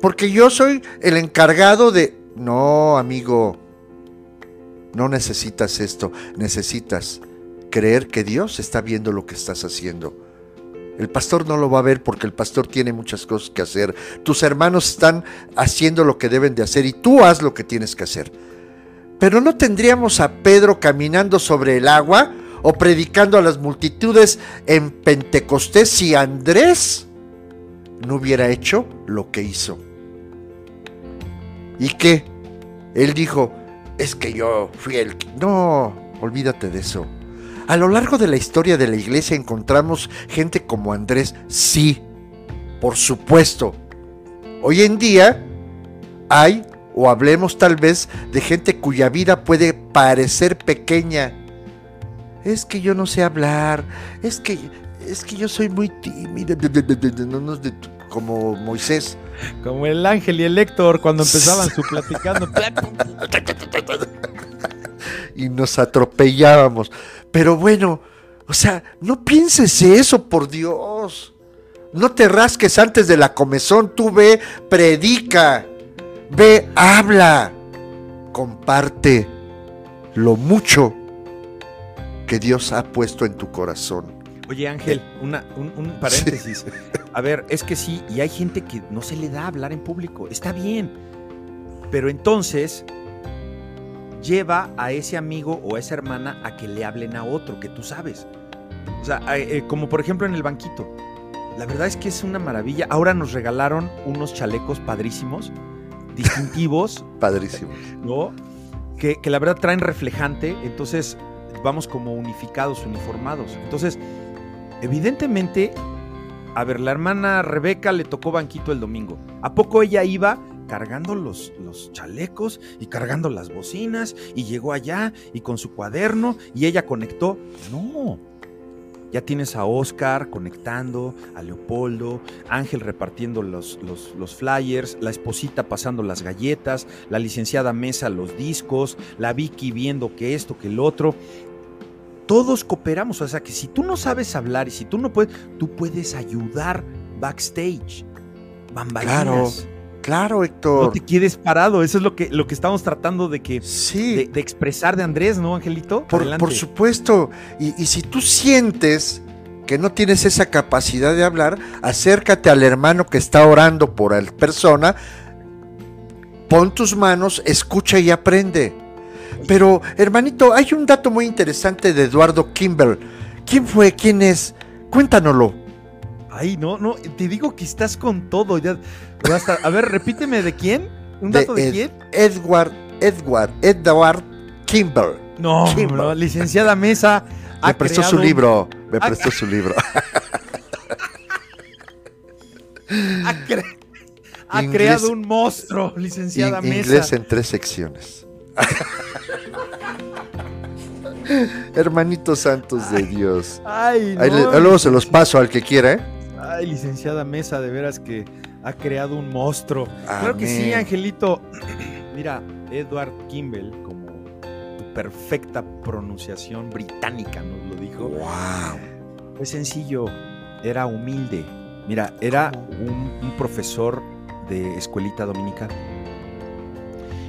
Porque yo soy el encargado de... No, amigo, no necesitas esto. Necesitas creer que Dios está viendo lo que estás haciendo. El pastor no lo va a ver porque el pastor tiene muchas cosas que hacer. Tus hermanos están haciendo lo que deben de hacer y tú haz lo que tienes que hacer. Pero no tendríamos a Pedro caminando sobre el agua o predicando a las multitudes en Pentecostés si Andrés no hubiera hecho lo que hizo. ¿Y qué? Él dijo, es que yo fui el... que-". No, olvídate de eso. A lo largo de la historia de la iglesia encontramos gente como Andrés, sí, por supuesto. Hoy en día hay, o hablemos tal vez, de gente cuya vida puede parecer pequeña. Es que yo no sé hablar, es que, es que yo soy muy de- como Moisés. Como el ángel y el Héctor cuando [laughs] empezaban su platicando. [laughs] y nos atropellábamos. Pero bueno, o sea, no pienses eso, por Dios. No te rasques antes de la comezón, tú ve, predica, ve, habla, comparte lo mucho que Dios ha puesto en tu corazón. Oye, Ángel, una, un, un paréntesis. A ver, es que sí, y hay gente que no se le da hablar en público. Está bien. Pero entonces lleva a ese amigo o a esa hermana a que le hablen a otro que tú sabes. O sea, eh, eh, como por ejemplo en el banquito. La verdad es que es una maravilla. Ahora nos regalaron unos chalecos padrísimos, distintivos, [laughs] Padrísimo. ¿no? Que, que la verdad traen reflejante, entonces vamos como unificados, uniformados. Entonces, evidentemente, a ver, la hermana Rebeca le tocó banquito el domingo. ¿A poco ella iba cargando los, los chalecos y cargando las bocinas y llegó allá y con su cuaderno y ella conectó? No. Ya tienes a Oscar conectando, a Leopoldo, Ángel repartiendo los, los, flyers, la esposita pasando las galletas, la licenciada Mesa los discos, la Vicky viendo que esto, que el otro. Todos cooperamos, o sea que si tú no sabes hablar y si tú no puedes, tú puedes ayudar backstage. Bambalinas. No Héctor. te quedes parado, eso es lo que, lo que estamos tratando de que Sí. de, de expresar de Andrés, ¿no, Angelito? Por, por supuesto. Y, y si tú sientes que no tienes esa capacidad de hablar, acércate al hermano que está orando por la persona, pon tus manos, escucha y aprende. Pero, hermanito, hay un dato muy interesante de Eduardo Kimball. ¿Quién fue? ¿Quién es? Cuéntanoslo. Ay, no, no, te digo que estás con todo. Ya. A ver, repíteme de quién. ¿Un dato de, quién? Edward, Edward, Edward Kimber. No, Kimber. no, licenciada Mesa. [laughs] Me ha prestó su creado libro. Me ha- prestó su libro. [laughs] Ha, cre- ha Inglés- creado un monstruo, licenciada In- Mesa. inglés en tres secciones. [laughs] Hermanitos santos de Dios. Ay, no, Ahí le- luego se los paso al que quiera, ¿eh? Ay, licenciada Mesa, de veras que ha creado un monstruo. Claro que sí, Amén. Angelito. [clears throat] Mira, Edward Kimball, como tu perfecta pronunciación británica nos lo dijo. Wow. Fue sencillo, era humilde. Mira, era un, un profesor de escuelita dominical.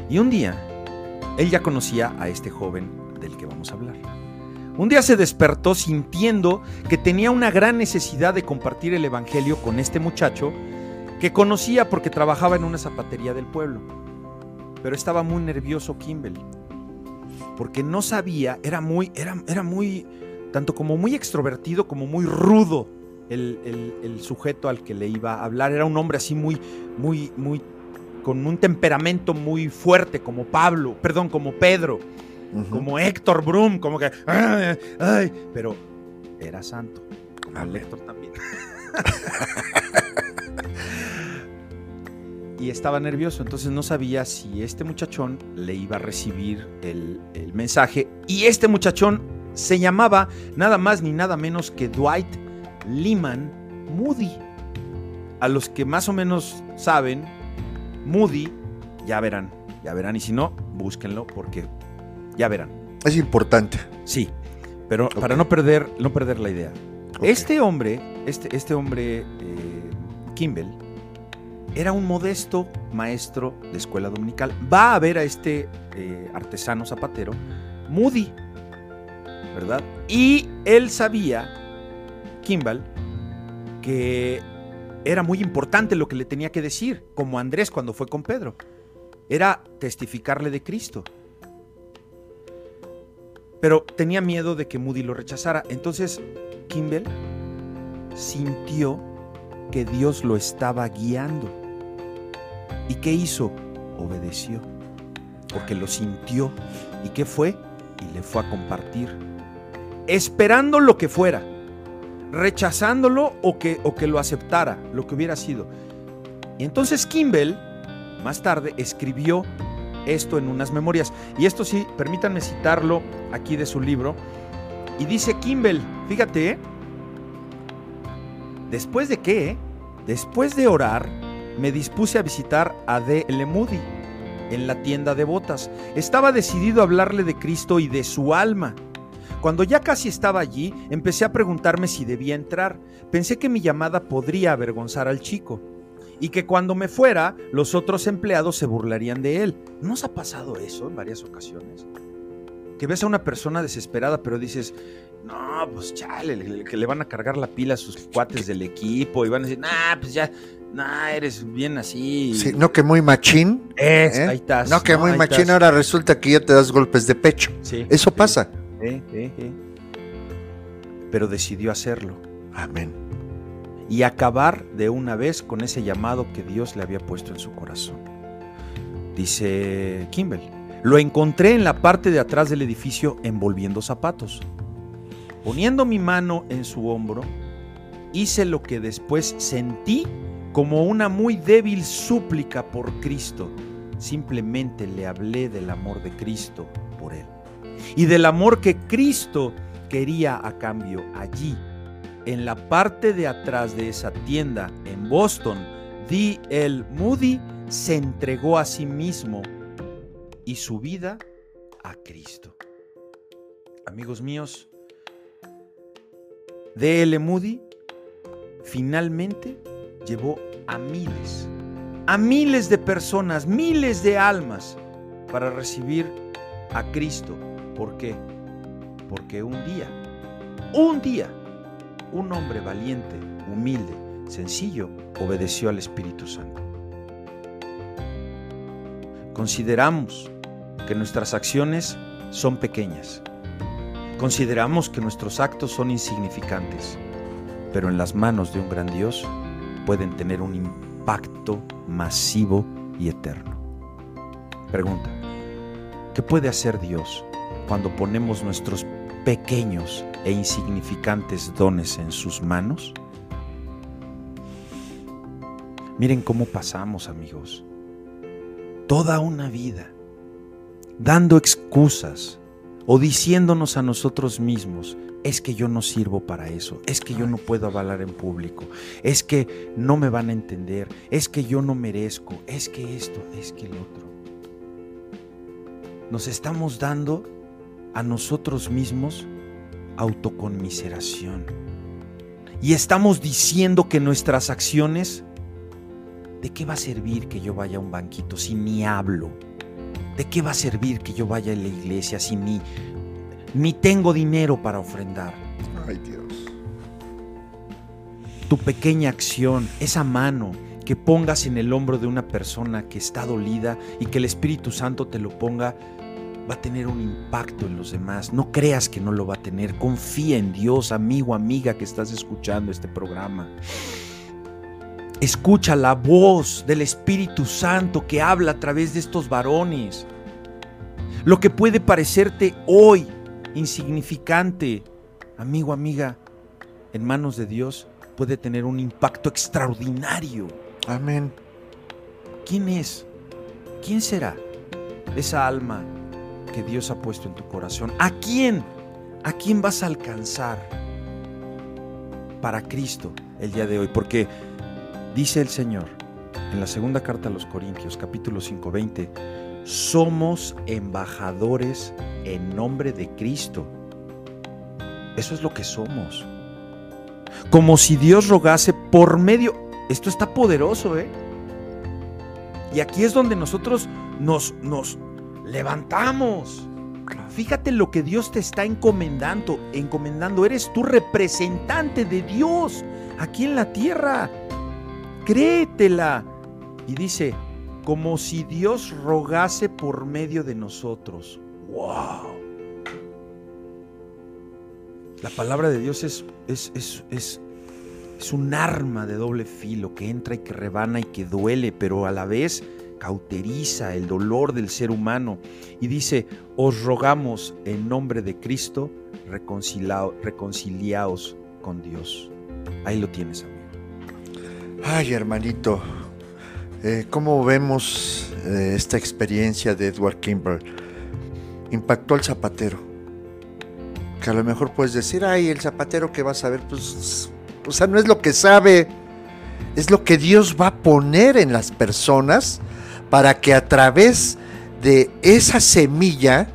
Y un día, él ya conocía a este joven del que vamos a hablar. Un día se despertó sintiendo que tenía una gran necesidad de compartir el Evangelio con este muchacho que conocía porque trabajaba en una zapatería del pueblo. Pero estaba muy nervioso Kimball, porque no sabía, era muy, era, era muy, tanto como muy extrovertido como muy rudo el, el- el sujeto al que le iba a hablar. Era un hombre así muy, muy, muy, con un temperamento muy fuerte, como Pablo, perdón, como Pedro, Como Héctor Brum, como que, ay, ay, pero era santo, como el. Héctor también. [laughs] y estaba nervioso, entonces no sabía si este muchachón le iba a recibir el, el mensaje. Y este muchachón se llamaba nada más ni nada menos que Dwight Lyman Moody. A los que más o menos saben, Moody, ya verán, ya verán. Y si no, búsquenlo porque ya verán. Es importante. Sí, pero para no perder, no perder la idea. Este hombre, este, este hombre, eh, Kimball, era un modesto maestro de escuela dominical. Va a ver a este eh, artesano zapatero, Moody, ¿verdad? Y él sabía, Kimball, que era muy importante lo que le tenía que decir, como Andrés cuando fue con Pedro. Era testificarle de Cristo. Pero tenía miedo de que Moody lo rechazara. Entonces, Kimball sintió que Dios lo estaba guiando. ¿Y qué hizo? Obedeció. Porque lo sintió. ¿Y qué fue? Y le fue a compartir. Esperando lo que fuera. Rechazándolo o que, o que lo aceptara, lo que hubiera sido. Y entonces Kimball, más tarde, escribió esto en unas memorias. Y esto sí, permítanme citarlo aquí de su libro. Y dice Kimball, fíjate, ¿eh? después de qué, eh? después de orar, me dispuse a visitar a D.L. Moody en la tienda de botas. Estaba decidido a hablarle de Cristo y de su alma. Cuando ya casi estaba allí, empecé a preguntarme si debía entrar. Pensé que mi llamada podría avergonzar al chico y que cuando me fuera, los otros empleados se burlarían de él. ¿No os ha pasado eso en varias ocasiones? Que ves a una persona desesperada, pero dices, no, pues chale, le- que le van a cargar la pila a sus cuates del equipo y van a decir, nah, pues ya, nah, eres bien así. Sí, no que muy machín. Es, ¿eh? ahí estás. No que muy Ahí machín, estás. ahora resulta que ya te das golpes de pecho. Sí, Eso sí, pasa. sí. Pero decidió hacerlo. Amén. Y acabar de una vez con ese llamado que Dios le había puesto en su corazón. Dice Kimball, lo encontré en la parte de atrás del edificio envolviendo zapatos. Poniendo mi mano en su hombro, hice lo que después sentí como una muy débil súplica por Cristo. Simplemente le hablé del amor de Cristo por él. Y del amor que Cristo quería a cambio allí en la parte de atrás de esa tienda en Boston, D.L. Moody se entregó a sí mismo y su vida a Cristo. Amigos míos, D.L. Moody finalmente llevó a miles, a miles de personas, miles de almas para recibir a Cristo. ¿Por qué? Porque un día, un día, un hombre valiente, humilde, sencillo, obedeció al Espíritu Santo. Consideramos que nuestras acciones son pequeñas. Consideramos que nuestros actos son insignificantes. pero en las manos de un gran Dios pueden tener un impacto masivo y eterno. Pregunta, ¿qué puede hacer Dios cuando ponemos nuestros pequeños e insignificantes dones en sus manos? Miren cómo pasamos, amigos. Toda una vida dando excusas o diciéndonos a nosotros mismos, es que yo no sirvo para eso, es que yo no puedo avalar en público, es que no me van a entender, es que yo no merezco, es que esto, es que el otro. Nos estamos dando a nosotros mismos autoconmiseración. Y estamos diciendo que nuestras acciones, ¿de qué va a servir que yo vaya a un banquito si ni hablo? ¿De qué va a servir que yo vaya a la iglesia si ni, ni tengo dinero para ofrendar? Ay Dios. Tu pequeña acción, esa mano que pongas en el hombro de una persona que está dolida y que el Espíritu Santo te lo ponga, va a tener un impacto en los demás. No creas que no lo va a tener. Confía en Dios, amigo, amiga que estás escuchando este programa. Escucha la voz del Espíritu Santo que habla a través de estos varones. Lo que puede parecerte hoy insignificante, amigo, amiga, en manos de Dios puede tener un impacto extraordinario. Amén. ¿Quién es? ¿Quién será esa alma que Dios ha puesto en tu corazón? ¿A quién? ¿A quién vas a alcanzar para Cristo el día de hoy? Porque Dice el Señor en la segunda carta a los Corintios, capítulo 5, 20, somos embajadores en nombre de Cristo. Eso es lo que somos. Como si Dios rogase por medio... Esto está poderoso, ¿eh? Y aquí es donde nosotros nos, nos levantamos. Fíjate lo que Dios te está encomendando, encomendando. Eres tu representante de Dios aquí en la tierra créetela. Y dice, como si Dios rogase por medio de nosotros. ¡Wow! La palabra de Dios es, es, es, es, un arma de doble filo que entra y que rebana y que duele, pero a la vez cauteriza el dolor del ser humano. Y dice, os rogamos en nombre de Cristo, reconciliaos con Dios. Ahí lo tienes, amigo. Ay, hermanito, eh, ¿cómo vemos eh, esta experiencia de Edward Kimber? Impactó al zapatero. Que a lo mejor puedes decir, ay, el zapatero que va a saber, pues, o sea, no es lo que sabe, es lo que Dios va a poner en las personas para que a través de esa semilla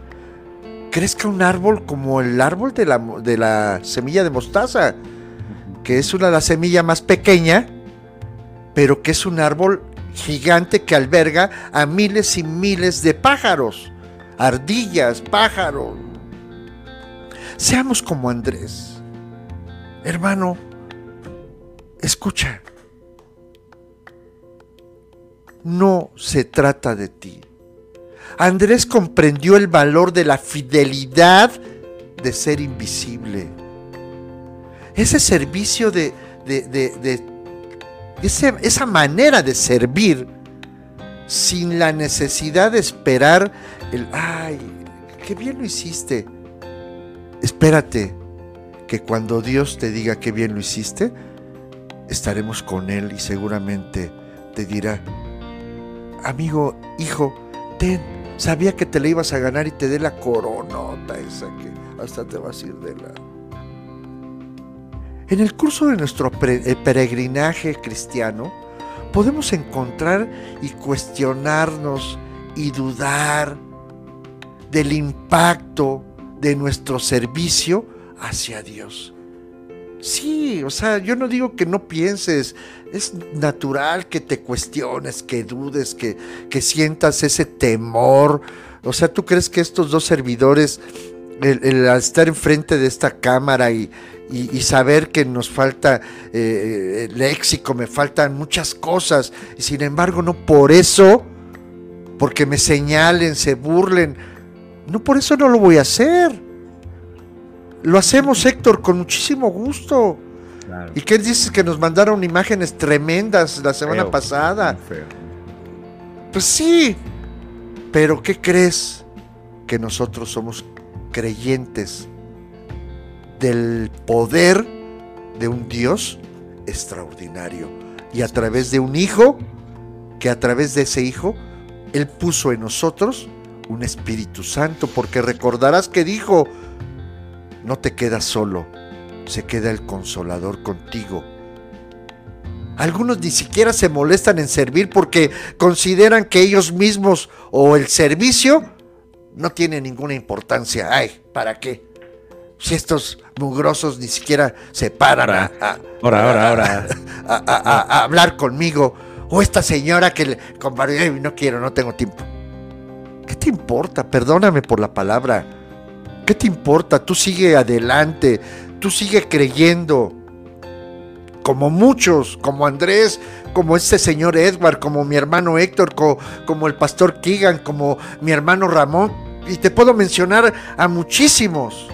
crezca un árbol como el árbol de la, de la semilla de mostaza, que es una de las semillas más pequeñas pero que es un árbol gigante que alberga a miles y miles de pájaros, ardillas, pájaros. Seamos como Andrés. Hermano, escucha. No se trata de ti. Andrés comprendió el valor de la fidelidad de ser invisible. Ese servicio de, de, de esa manera de servir sin la necesidad de esperar el, ay, qué bien lo hiciste. Espérate que cuando Dios te diga qué bien lo hiciste, estaremos con Él y seguramente te dirá, amigo, hijo, ten, sabía que te la ibas a ganar y te dé la coronota esa que hasta te vas a ir de la... En el curso de nuestro eh, peregrinaje cristiano, podemos encontrar y cuestionarnos y dudar del impacto de nuestro servicio hacia Dios. Sí, o sea, yo no digo que no pienses, es natural que te cuestiones, que dudes, que, que sientas ese temor. O sea, ¿tú crees que estos dos servidores, el, al estar enfrente de esta cámara y, y, saber que nos falta eh, léxico, me faltan muchas cosas, y sin embargo no por eso, porque me señalen, se burlen, no por eso no lo voy a hacer. Lo hacemos, Héctor, con muchísimo gusto. ¿Y qué dices que nos mandaron imágenes tremendas la semana pasada? Pues sí, pero ¿qué crees? Que nosotros somos creyentes del poder de un Dios extraordinario. Y a través de un hijo, que a través de ese hijo, Él puso en nosotros un Espíritu Santo, porque recordarás que dijo, no te quedas solo, se queda el consolador contigo. Algunos ni siquiera se molestan en servir porque consideran que ellos mismos o el servicio no tiene ninguna importancia. Ay, ¿para qué? Si estos mugrosos ni siquiera se paran a, ahora, ahora, a, hablar conmigo. O esta señora que le, no quiero, no tengo tiempo. ¿Qué te importa? Perdóname por la palabra. ¿Qué te importa? Tú sigue adelante, tú sigue creyendo. Como muchos, como Andrés, como este señor Edward, como mi hermano Héctor, como, el pastor Keegan, como mi hermano Ramón. Y te puedo mencionar a muchísimos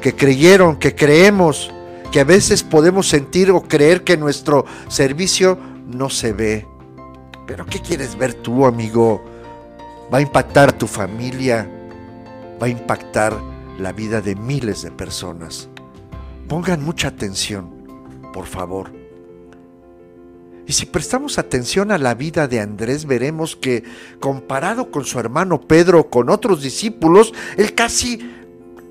que creyeron, que creemos, que a veces podemos sentir o creer que nuestro servicio no se ve. Pero ¿qué quieres ver tú, amigo? Va a impactar a tu familia, va a impactar la vida de miles de personas. Pongan mucha atención, por favor. Y si prestamos atención a la vida de Andrés, veremos que comparado con su hermano Pedro, con otros discípulos, él casi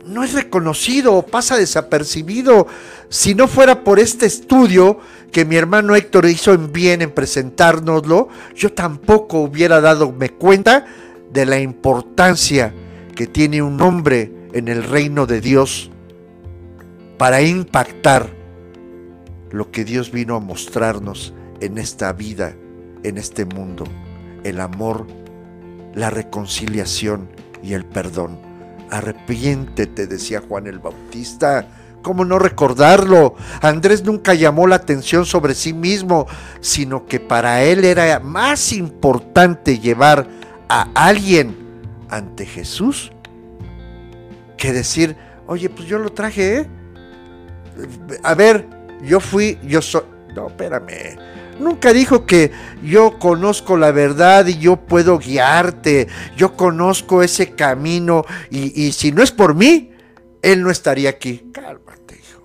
no es reconocido o pasa desapercibido. Si no fuera por este estudio que mi hermano Héctor hizo en bien en presentárnoslo, yo tampoco hubiera dado cuenta de la importancia que tiene un hombre en el reino de Dios para impactar lo que Dios vino a mostrarnos en esta vida, en este mundo, el amor, la reconciliación y el perdón. Arrepiéntete, decía Juan el Bautista. ¿Cómo no recordarlo? Andrés nunca llamó la atención sobre sí mismo, sino que para él era más importante llevar a alguien ante Jesús que decir, oye, pues yo lo traje, ¿eh? A ver, yo fui, yo soy... No, espérame. Nunca dijo que yo conozco la verdad y yo puedo guiarte, yo conozco ese camino y, y si no es por mí, él no estaría aquí. Cálmate, hijo.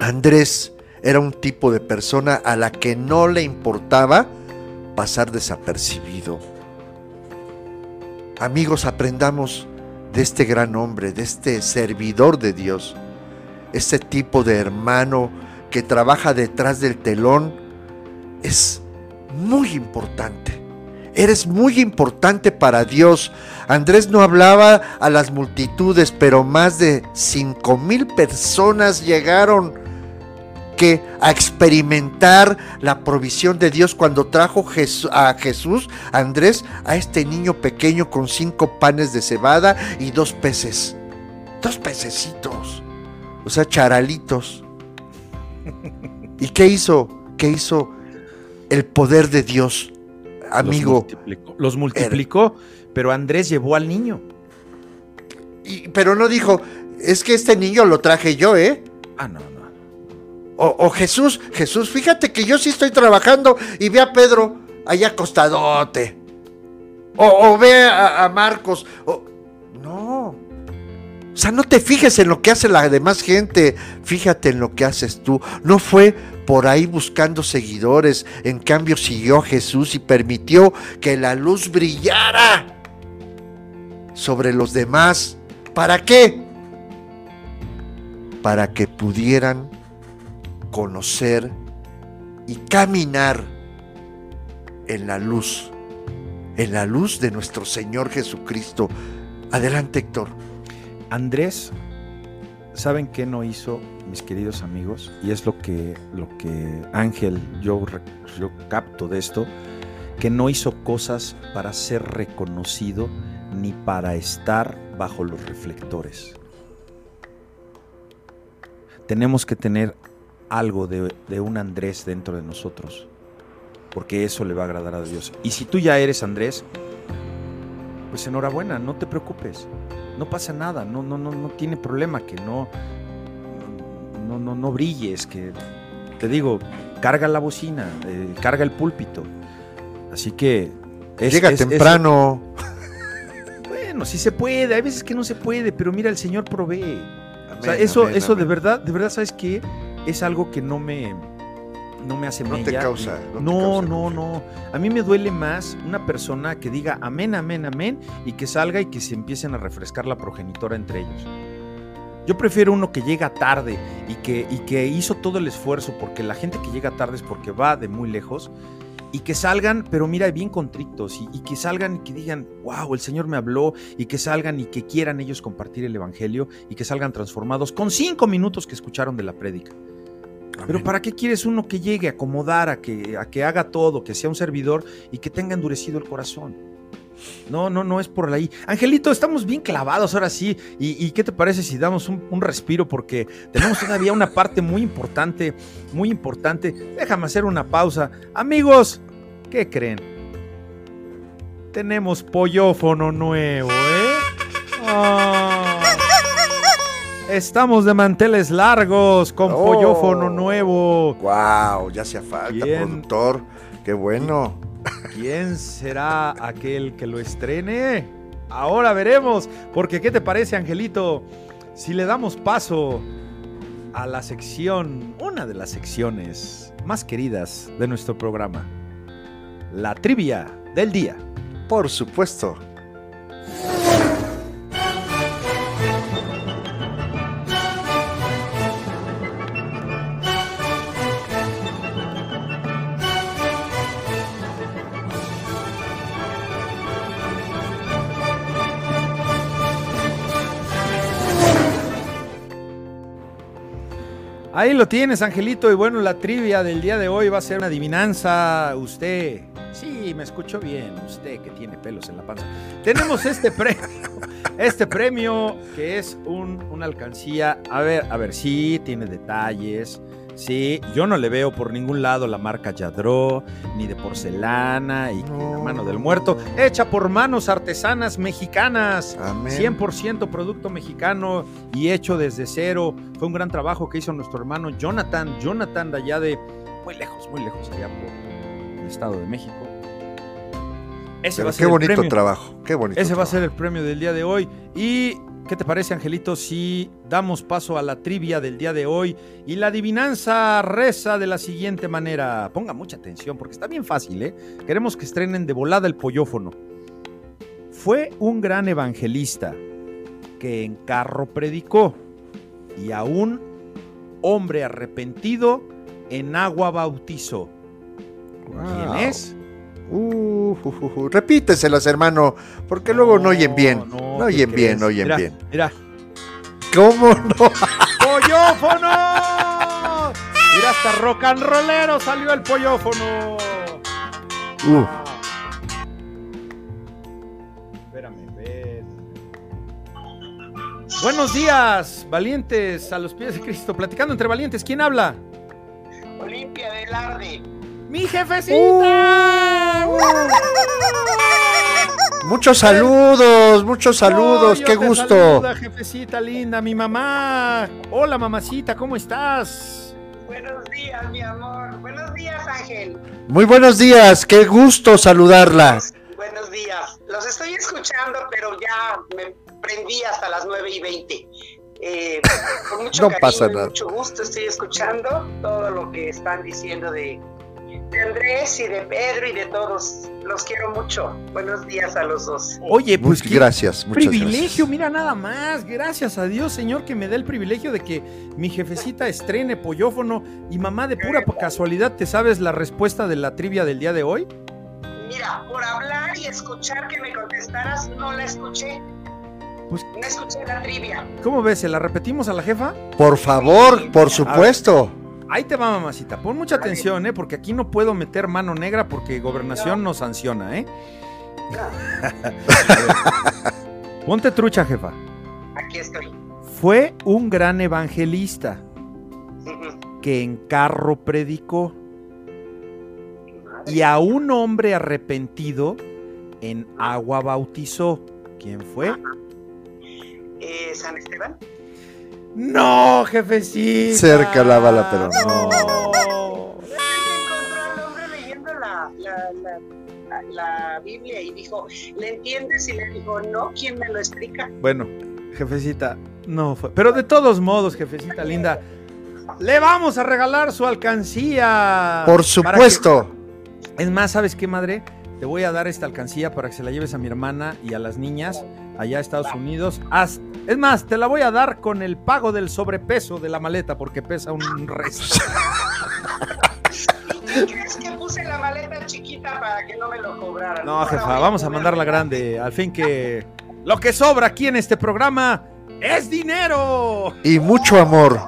Andrés era un tipo de persona a la que no le importaba pasar desapercibido. Amigos, aprendamos de este gran hombre, de este servidor de Dios, este tipo de hermano que trabaja detrás del telón, es muy importante. Eres muy importante para Dios. Andrés no hablaba a las multitudes, pero más de cinco mil personas llegaron a experimentar la provisión de Dios cuando trajo a Jesús, a Andrés, a este niño pequeño con cinco panes de cebada y dos peces. Dos pececitos. O sea, charalitos. ¿Y qué hizo? ¿Qué hizo el poder de Dios? Amigo. Los multiplicó, pero Andrés llevó al niño. Y, pero no dijo, es que este niño lo traje yo, ¿eh? Ah, no, O, Jesús, Jesús, fíjate que yo sí estoy trabajando y ve a Pedro allá acostadote. O, ve a, Marcos. no. O sea, no te fijes en lo que hace la demás gente, fíjate en lo que haces tú. No fue por ahí buscando seguidores, en cambio siguió a Jesús y permitió que la luz brillara sobre los demás. ¿Para qué? Para que pudieran conocer y caminar en la luz, en la luz de nuestro Señor Jesucristo. Adelante, Héctor. Andrés, ¿saben qué no hizo, mis queridos amigos? Y es lo que, lo que Ángel, yo, yo capto de esto, que no hizo cosas para ser reconocido ni para estar bajo los reflectores. Tenemos que tener algo de, un Andrés dentro de nosotros, porque eso le va a agradar a Dios. Y si tú ya eres Andrés, pues enhorabuena, no te preocupes, no pasa nada, no, no, no, no tiene problema que no, no, no, no brilles, que te digo, carga la bocina, eh, carga el púlpito. Así que... es- Llega es- es- temprano. [laughs] bueno, sí se puede, hay veces que no se puede, pero mira, el Señor provee. O sea, Amén, eso, amén, eso de verdad, de verdad, ¿sabes qué? Es algo que no me, no me hace No te mella. causa, no te No, causa no, conflicto. no. A mí me duele más una persona que diga amén, amén, amén y que salga y que se empiecen a refrescar la progenitora entre ellos. Yo prefiero uno que llega tarde y que, y que hizo todo el esfuerzo, porque la gente que llega tarde es porque va de muy lejos, y que salgan, pero mira, bien contritos, y, y que salgan y que digan, wow, el Señor me habló, y que salgan y que quieran ellos compartir el Evangelio, y que salgan transformados con cinco minutos que escucharon de la prédica. Pero. ¿para qué quieres uno que llegue a acomodar, a que, a que haga todo, que sea un servidor y que tenga endurecido el corazón? No, no, no es por ahí. Angelito, estamos bien clavados ahora sí. ¿Y, y qué te parece si damos un, un respiro? Porque tenemos todavía una parte muy importante, muy importante. Déjame hacer una pausa. Amigos, ¿qué creen? Tenemos pollófono nuevo, ¿eh? Ah. Estamos de manteles largos con Oh. pollófono nuevo. Wow, ya hacía falta, Bien. productor. Qué bueno. ¿Quién será aquel que lo estrene? Ahora veremos, porque ¿qué te parece, Angelito? Si le damos paso a la sección, una de las secciones más queridas de nuestro programa, la trivia del día. Por supuesto. Ahí lo tienes, Angelito. Y bueno, la trivia del día de hoy va a ser una adivinanza. Usted, sí, me escuchó bien. Usted que tiene pelos en la panza. Tenemos este [laughs] premio, este premio que es un, una alcancía. A ver, a ver, sí, tiene detalles. Sí, yo no le veo por ningún lado la marca Yadro, ni de porcelana y la No. mano del muerto, hecha por manos artesanas mexicanas. Amén. 100% producto mexicano y hecho desde cero. Fue un gran trabajo que hizo nuestro hermano Jonathan, Jonathan de allá de muy lejos, muy lejos, allá por el Estado de México. Ese Pero va a qué ser el bonito premio. trabajo. Qué bonito. Ese va a ser el premio del día de hoy. ¿Y qué te parece, Angelito, si damos paso a la trivia del día de hoy? Y la adivinanza reza de la siguiente manera. Ponga mucha atención porque está bien fácil, ¿eh? Queremos que estrenen de volada el pollófono. Fue un gran evangelista que en carro predicó y a un hombre arrepentido en agua bautizó. ¿Quién es? Uh, uh, uh, uh. Repíteselas, hermano, porque luego no oyen bien. No, ¿qué oyen bien, no oyen Mira, bien. Mira, ¿Cómo no? ¡Pollófono! Mira, hasta rock and rollero salió el pollófono. Uh, Espérame, ven. Buenos días, valientes a los pies de Cristo. Platicando entre valientes, ¿quién habla? Olimpia Velarde. ¡Mi jefecita! [laughs] muchos saludos, muchos saludos, qué gusto. saluda, jefecita linda, mi mamá. Hola, mamacita, ¿cómo estás? Buenos días, mi amor. Buenos días, Ángel. Muy buenos días, qué gusto saludarla. Buenos días. Los estoy escuchando, pero ya me prendí hasta las 9 y 20. Eh, con mucho No cariño pasa nada. mucho gusto estoy escuchando todo lo que están diciendo de, de Andrés y de Pedro y de todos. Los quiero mucho. Buenos días a los dos. Oye, pues Muchas qué gracias, muchas privilegio, gracias. mira nada más. Gracias a Dios, Señor, que me da el privilegio de que mi jefecita estrene pollófono. Y mamá, de pura casualidad, ¿te sabes la respuesta de la trivia del día de hoy? Mira, por hablar y escuchar que me contestaras, no la escuché. Pues- no escuché la trivia. ¿Cómo ves? ¿Se la repetimos a la jefa? Por favor, por supuesto. Ahí te va, mamacita. Pon mucha atención, ¿eh? Porque aquí no puedo meter mano negra porque gobernación nos sanciona, ¿eh? [laughs] Ponte trucha, jefa. Aquí estoy. Fue un gran evangelista que en carro predicó y a un hombre arrepentido en agua bautizó. ¿Quién fue? Eh, San Esteban. No, jefecita. Cerca la bala, pero no. no. encontró al hombre leyendo la, la, la, la Biblia y dijo, ¿le entiendes? Y le dijo, no, ¿quién me lo explica? Bueno, jefecita, no fue. Pero de todos modos, jefecita linda, le vamos a regalar su alcancía. Por supuesto. que- Es más, ¿sabes qué, madre? Te voy a dar esta alcancía para que se la lleves a mi hermana y a las niñas allá a Estados Unidos. Haz- Es más, te la voy a dar con el pago del sobrepeso de la maleta porque pesa un resto. [laughs] ¿Y qué crees que puse la maleta chiquita para que no me lo cobraran? No, jefa, vamos a mandarla grande. Al fin que lo que sobra aquí en este programa es dinero. Y mucho amor.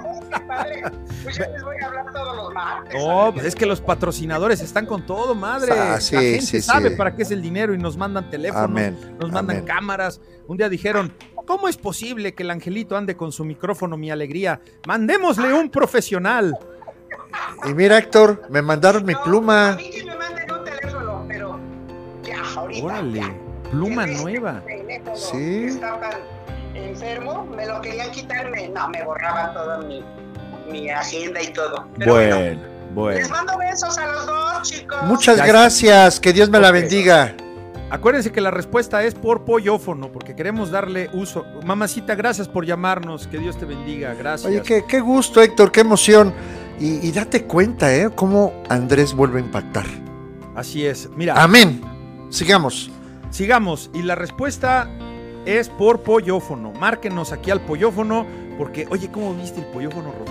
Padre, pues ya les voy a hablar todos los martes. No, pues es que los patrocinadores están con todo, madre. Ah, sí, la gente sí, sabe sí. para qué es el dinero y nos mandan teléfonos, Amén. nos mandan amén. cámaras. Un día dijeron, ¿cómo es posible que el angelito ande con su micrófono Mi Alegría? Mandémosle un profesional. Y mira, Héctor, me mandaron mi No, pluma. A mí que me manden un teléfono, pero ya, ahorita. Órale, ya. pluma nueva. Sí. Está tan enfermo, me lo querían quitarme. No, me borraban toda mi, mi agenda y todo. Pero bueno, Bueno, bueno. les mando besos a los dos, chicos. Muchas gracias. Que Dios me la bendiga. Acuérdense que la respuesta es por pollofono, porque queremos darle uso. Mamacita, gracias por llamarnos. Que Dios te bendiga. Gracias. Oye, qué, qué gusto, Héctor, qué emoción. Y, y date cuenta, ¿eh? Cómo Andrés vuelve a impactar. Así es. Mira, Amén. Sigamos. sigamos. Y la respuesta es por pollofono. Márquenos aquí al pollofono, porque, oye, ¿cómo viste el pollofono rock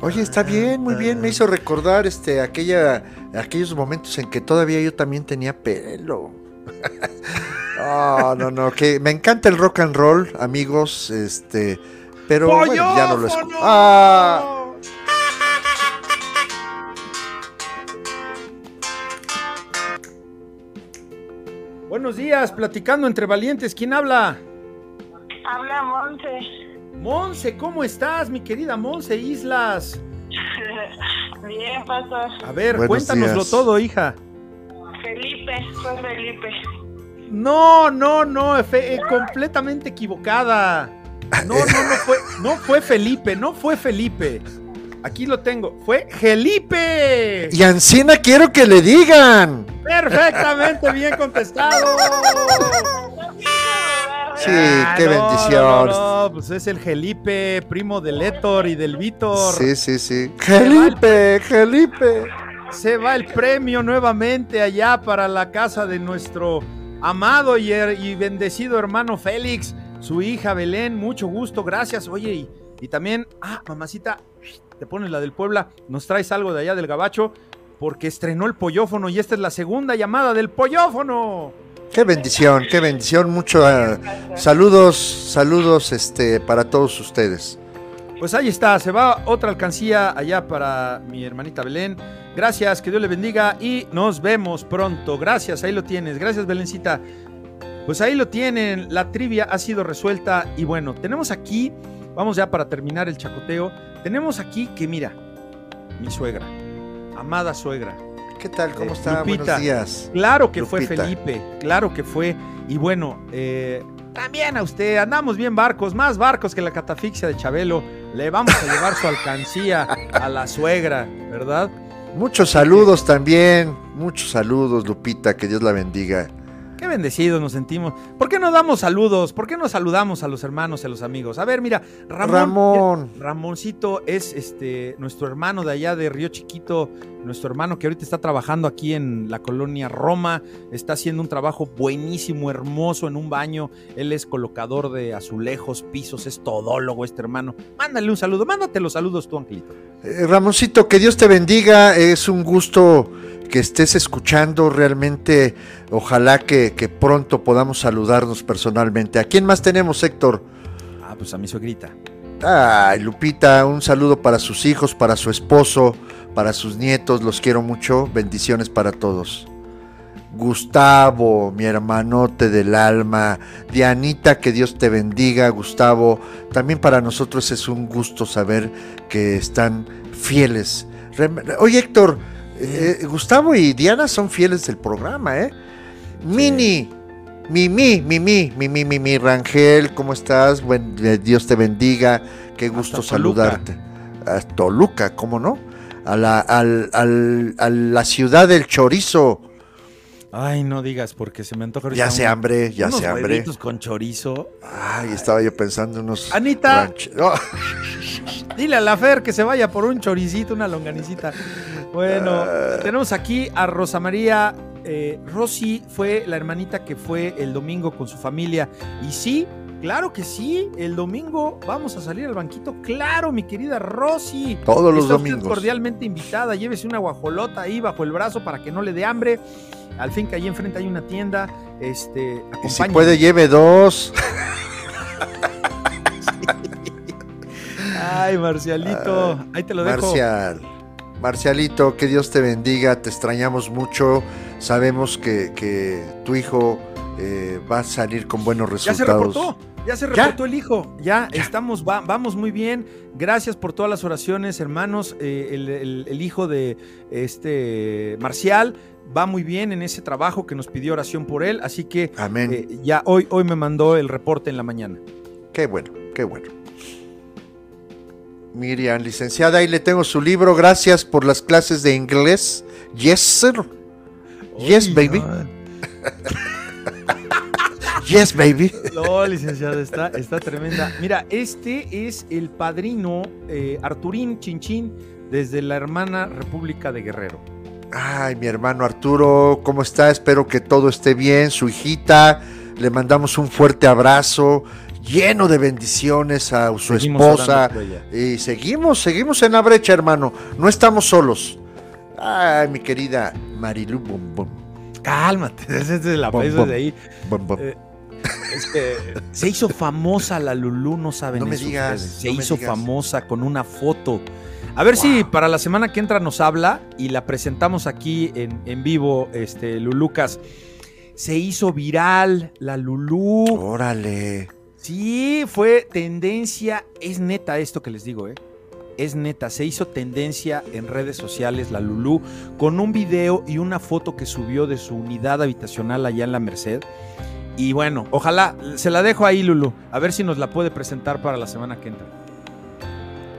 Oye, está bien, muy bien. Me hizo recordar este, aquella, aquellos momentos en que todavía yo también tenía pelo. [laughs] No, no, no, que me encanta el rock and roll, amigos, este, pero bueno, ya no lo escucho. Ah, Buenos días, platicando entre valientes. ¿Quién habla? Habla Monse. Monse, ¿cómo estás, mi querida Monse Islas? [laughs] Bien, pastor. A ver, Buenos cuéntanoslo días. todo, hija. Felipe, soy Felipe. No, no, no, fe- eh, completamente equivocada. No, no, no fue, no fue Felipe, no fue Felipe. Aquí lo tengo, fue Felipe. y Ancina quiero que le digan. Perfectamente bien contestado. [laughs] Sí, Ah, qué no, bendición. No, no, pues es el Felipe, primo del Héctor y del Víctor. Sí, sí, sí. Felipe, Felipe. Se va el premio nuevamente allá para la casa de nuestro amado y bendecido hermano Félix, su hija Belén, mucho gusto, gracias. Oye, y, y también, ah, mamacita, te pones la del Puebla, nos traes algo de allá del Gabacho, porque estrenó el pollofono y esta es la segunda llamada del pollofono. Qué bendición, qué bendición. Mucho eh, saludos, saludos este, para todos ustedes. Pues ahí está, se va otra alcancía allá para mi hermanita Belén. Gracias, que Dios le bendiga y nos vemos pronto. Gracias, ahí lo tienes. Gracias, Belencita. Pues ahí lo tienen, la trivia ha sido resuelta y bueno, tenemos aquí, vamos ya para terminar el chacoteo, tenemos aquí que mira, mi suegra, amada suegra, ¿Qué tal? ¿Cómo Eh, está? Lupita. Buenos días. Claro que fue. Felipe, claro que fue. Y bueno, eh, también a usted, andamos bien barcos, más barcos que la catafixia de Chabelo. Le vamos a llevar su alcancía a la suegra, ¿verdad? Muchos saludos también. Muchos saludos, Lupita. Que Dios la bendiga. Qué bendecidos nos sentimos. ¿Por qué no damos saludos? ¿Por qué no saludamos a los hermanos y a los amigos? A ver, mira, Ramón. Ramón. Ramoncito es este nuestro hermano de allá de Río Chiquito, nuestro hermano que ahorita está trabajando aquí en la colonia Roma, está haciendo un trabajo buenísimo, hermoso en un baño. Él es colocador de azulejos, pisos, es todólogo este hermano. Mándale un saludo, mándate los saludos tú, Angelito. Eh, Ramoncito, que Dios te bendiga. Es un gusto que estés escuchando. Realmente, ojalá que, que pronto podamos saludarnos personalmente. ¿A quién más tenemos, Héctor? Ah, pues a mi suegrita. Ay, Lupita, un saludo para sus hijos, para su esposo, para sus nietos. Los quiero mucho. Bendiciones para todos. Gustavo, mi hermanote del alma, Dianita, que Dios te bendiga, Gustavo. También para nosotros es un gusto saber que están fieles. Oye, Héctor, eh, Gustavo y Diana son fieles del programa, ¿eh? Mini, Mimi, Mimi, Mimi, Mimi Rangel, ¿cómo estás? Buen, eh, Dios te bendiga, qué gusto Hasta Toluca. saludarte. A Toluca, ¿cómo no? A la, al- al- a la ciudad del chorizo. Ay, no digas, porque se me antoja Ya se hambre, ya unos se hambre. con chorizo. Ay, estaba yo pensando en unos... Anita. ranch- [laughs] Oh, Dile a la Fer que se vaya por un choricito, una longanicita. Bueno, Ah. tenemos aquí a Rosa María. eh, Rosy fue la hermanita que fue el domingo con su familia. Y sí, claro que sí, el domingo vamos a salir al banquito. Claro, mi querida Rosy. todos los Está usted domingos. cordialmente invitada. Llévese una guajolota ahí bajo el brazo para que no le dé hambre. Al fin que allí enfrente hay una tienda. Este, Y si puede, lleve dos. [laughs] Ay, Marcialito, ahí te lo dejo. Marcial. Marcialito, que Dios te bendiga, te extrañamos mucho. Sabemos que, que tu hijo eh, va a salir con buenos Ya se resultados. reportó, ya se ¿Ya? reportó el hijo. Ya, Ya. estamos, va- vamos muy bien. Gracias por todas las oraciones, hermanos. Eh, el, el- el hijo de este Marcial va muy bien en ese trabajo que nos pidió oración por él. Así que Amén. eh, ya hoy, hoy me mandó el reporte en la mañana. Qué bueno, qué bueno. Miriam, licenciada, ahí le tengo su libro. Gracias por las clases de inglés. Yes, sir. Yes, baby. Yes, baby. No, no, licenciada, está, está tremenda. Mira, este es el padrino eh, Arturín Chinchín desde la hermana República de Guerrero. Ay, mi hermano Arturo, ¿cómo está? Espero que todo esté bien. Su hijita, le mandamos un fuerte abrazo, lleno de bendiciones a su Seguimos esposa. Y seguimos, seguimos en la brecha, hermano. No estamos solos. Ay, mi querida Marilu Bom Bom. Cálmate, [laughs] ese es de la Bom, bom. de ahí. Bom. Eh, Es que se hizo famosa la Lulú, no saben No me eso digas, ustedes. Se no hizo digas. famosa con una foto. A ver si para la semana que entra nos habla y la presentamos aquí en, en vivo, este, Lulucas. Se hizo viral la Lulú. Órale. Sí, fue tendencia. Es neta esto que les digo, ¿eh? Es neta. Se hizo tendencia en redes sociales la Lulú con un video y una foto que subió de su unidad habitacional allá en la Merced. Y bueno, ojalá, se la dejo ahí, Lulu. A ver si nos la puede presentar para la semana que entra.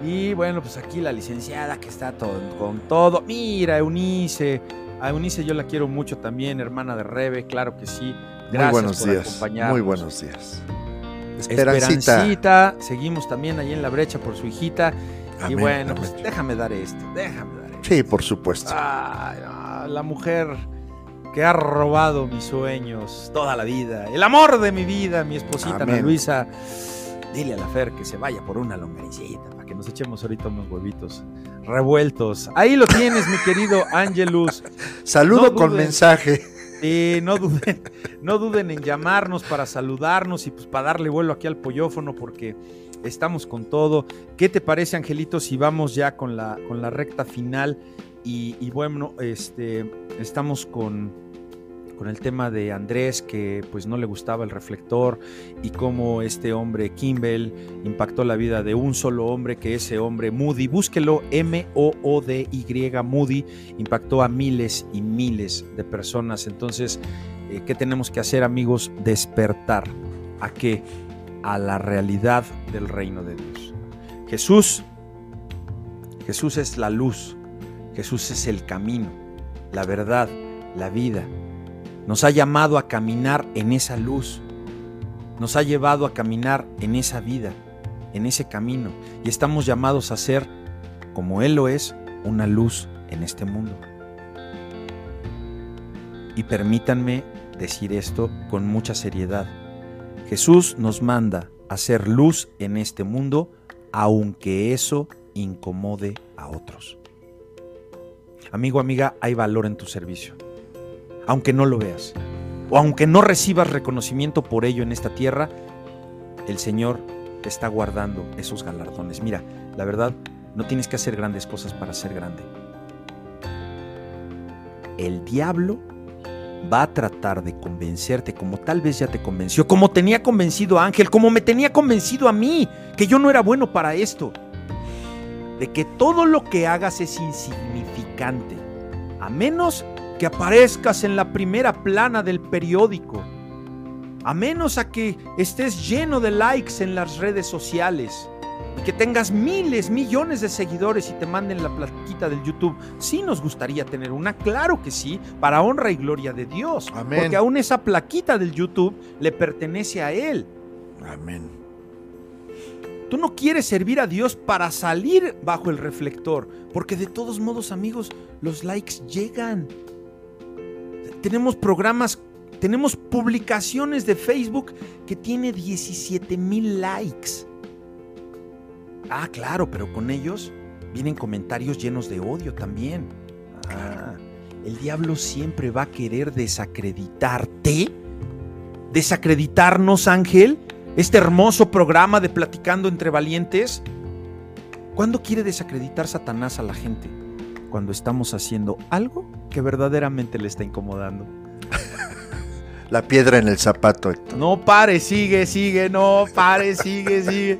Y bueno, pues aquí la licenciada que está todo, con todo. Mira, Eunice. A Eunice yo la quiero mucho también, hermana de Rebe, claro que sí. Gracias muy buenos por días. acompañarnos. Muy buenos días. Esperancita. Esperancita. Seguimos también ahí en la brecha por su hijita. y bueno, amén. pues déjame dar esto, déjame dar esto. Sí, por supuesto. Ay, la mujer que ha robado mis sueños toda la vida. El amor de mi vida, mi esposita Ana. Luisa. Dile a la Fer que se vaya por una longanicita para que nos echemos ahorita unos huevitos revueltos. Ahí lo tienes, mi querido Angelus. Saludo no con mensaje. Sí, no duden, no duden en llamarnos para saludarnos y pues para darle vuelo aquí al pollófono porque estamos con todo. ¿Qué te parece, Angelito, si vamos ya con la, con la recta final? Y, y bueno, este, estamos con, con el tema de Andrés, que pues no le gustaba el reflector y cómo este hombre, Kimball, impactó la vida de un solo hombre, que ese hombre, Moody, búsquelo, M-O-O-D-Y, Moody, impactó a miles y miles de personas. Entonces, eh, ¿qué tenemos que hacer, amigos? Despertar. ¿A qué? A la realidad del reino de Dios. Jesús, Jesús es la luz. Jesús es el camino, la verdad, la vida. Nos ha llamado a caminar en esa luz. Nos ha llevado a caminar en esa vida, en ese camino. Y estamos llamados a ser, como Él lo es, una luz en este mundo. Y permítanme decir esto con mucha seriedad. Jesús nos manda a ser luz en este mundo, aunque eso incomode a otros. Amigo, amiga, hay valor en tu servicio. Aunque no lo veas, o aunque no recibas reconocimiento por ello en esta tierra, el Señor te está guardando esos galardones. Mira, la verdad, no tienes que hacer grandes cosas para ser grande. El diablo va a tratar de convencerte como tal vez ya te convenció, como tenía convencido a Ángel, como me tenía convencido a mí, que yo no era bueno para esto. De que todo lo que hagas es insignificante, a menos que aparezcas en la primera plana del periódico. A menos a que estés lleno de likes en las redes sociales y que tengas miles, millones de seguidores y te manden la plaquita del YouTube. Sí nos gustaría tener una, claro que sí, para honra y gloria de Dios. Amén. Porque aún esa plaquita del YouTube le pertenece a Él. Amén. Tú no quieres servir a Dios para salir bajo el reflector, porque de todos modos, amigos, los likes llegan. Tenemos programas, tenemos publicaciones de Facebook que tiene 17 mil likes. Ah, claro, pero con ellos vienen comentarios llenos de odio también. Ah, el diablo siempre va a querer desacreditarte. Desacreditarnos, Ángel. Este hermoso programa de Platicando entre Valientes. ¿Cuándo quiere desacreditar Satanás a la gente? Cuando estamos haciendo algo que verdaderamente le está incomodando. La piedra en el zapato, Héctor. No pare, sigue, sigue, no pare, sigue, sigue.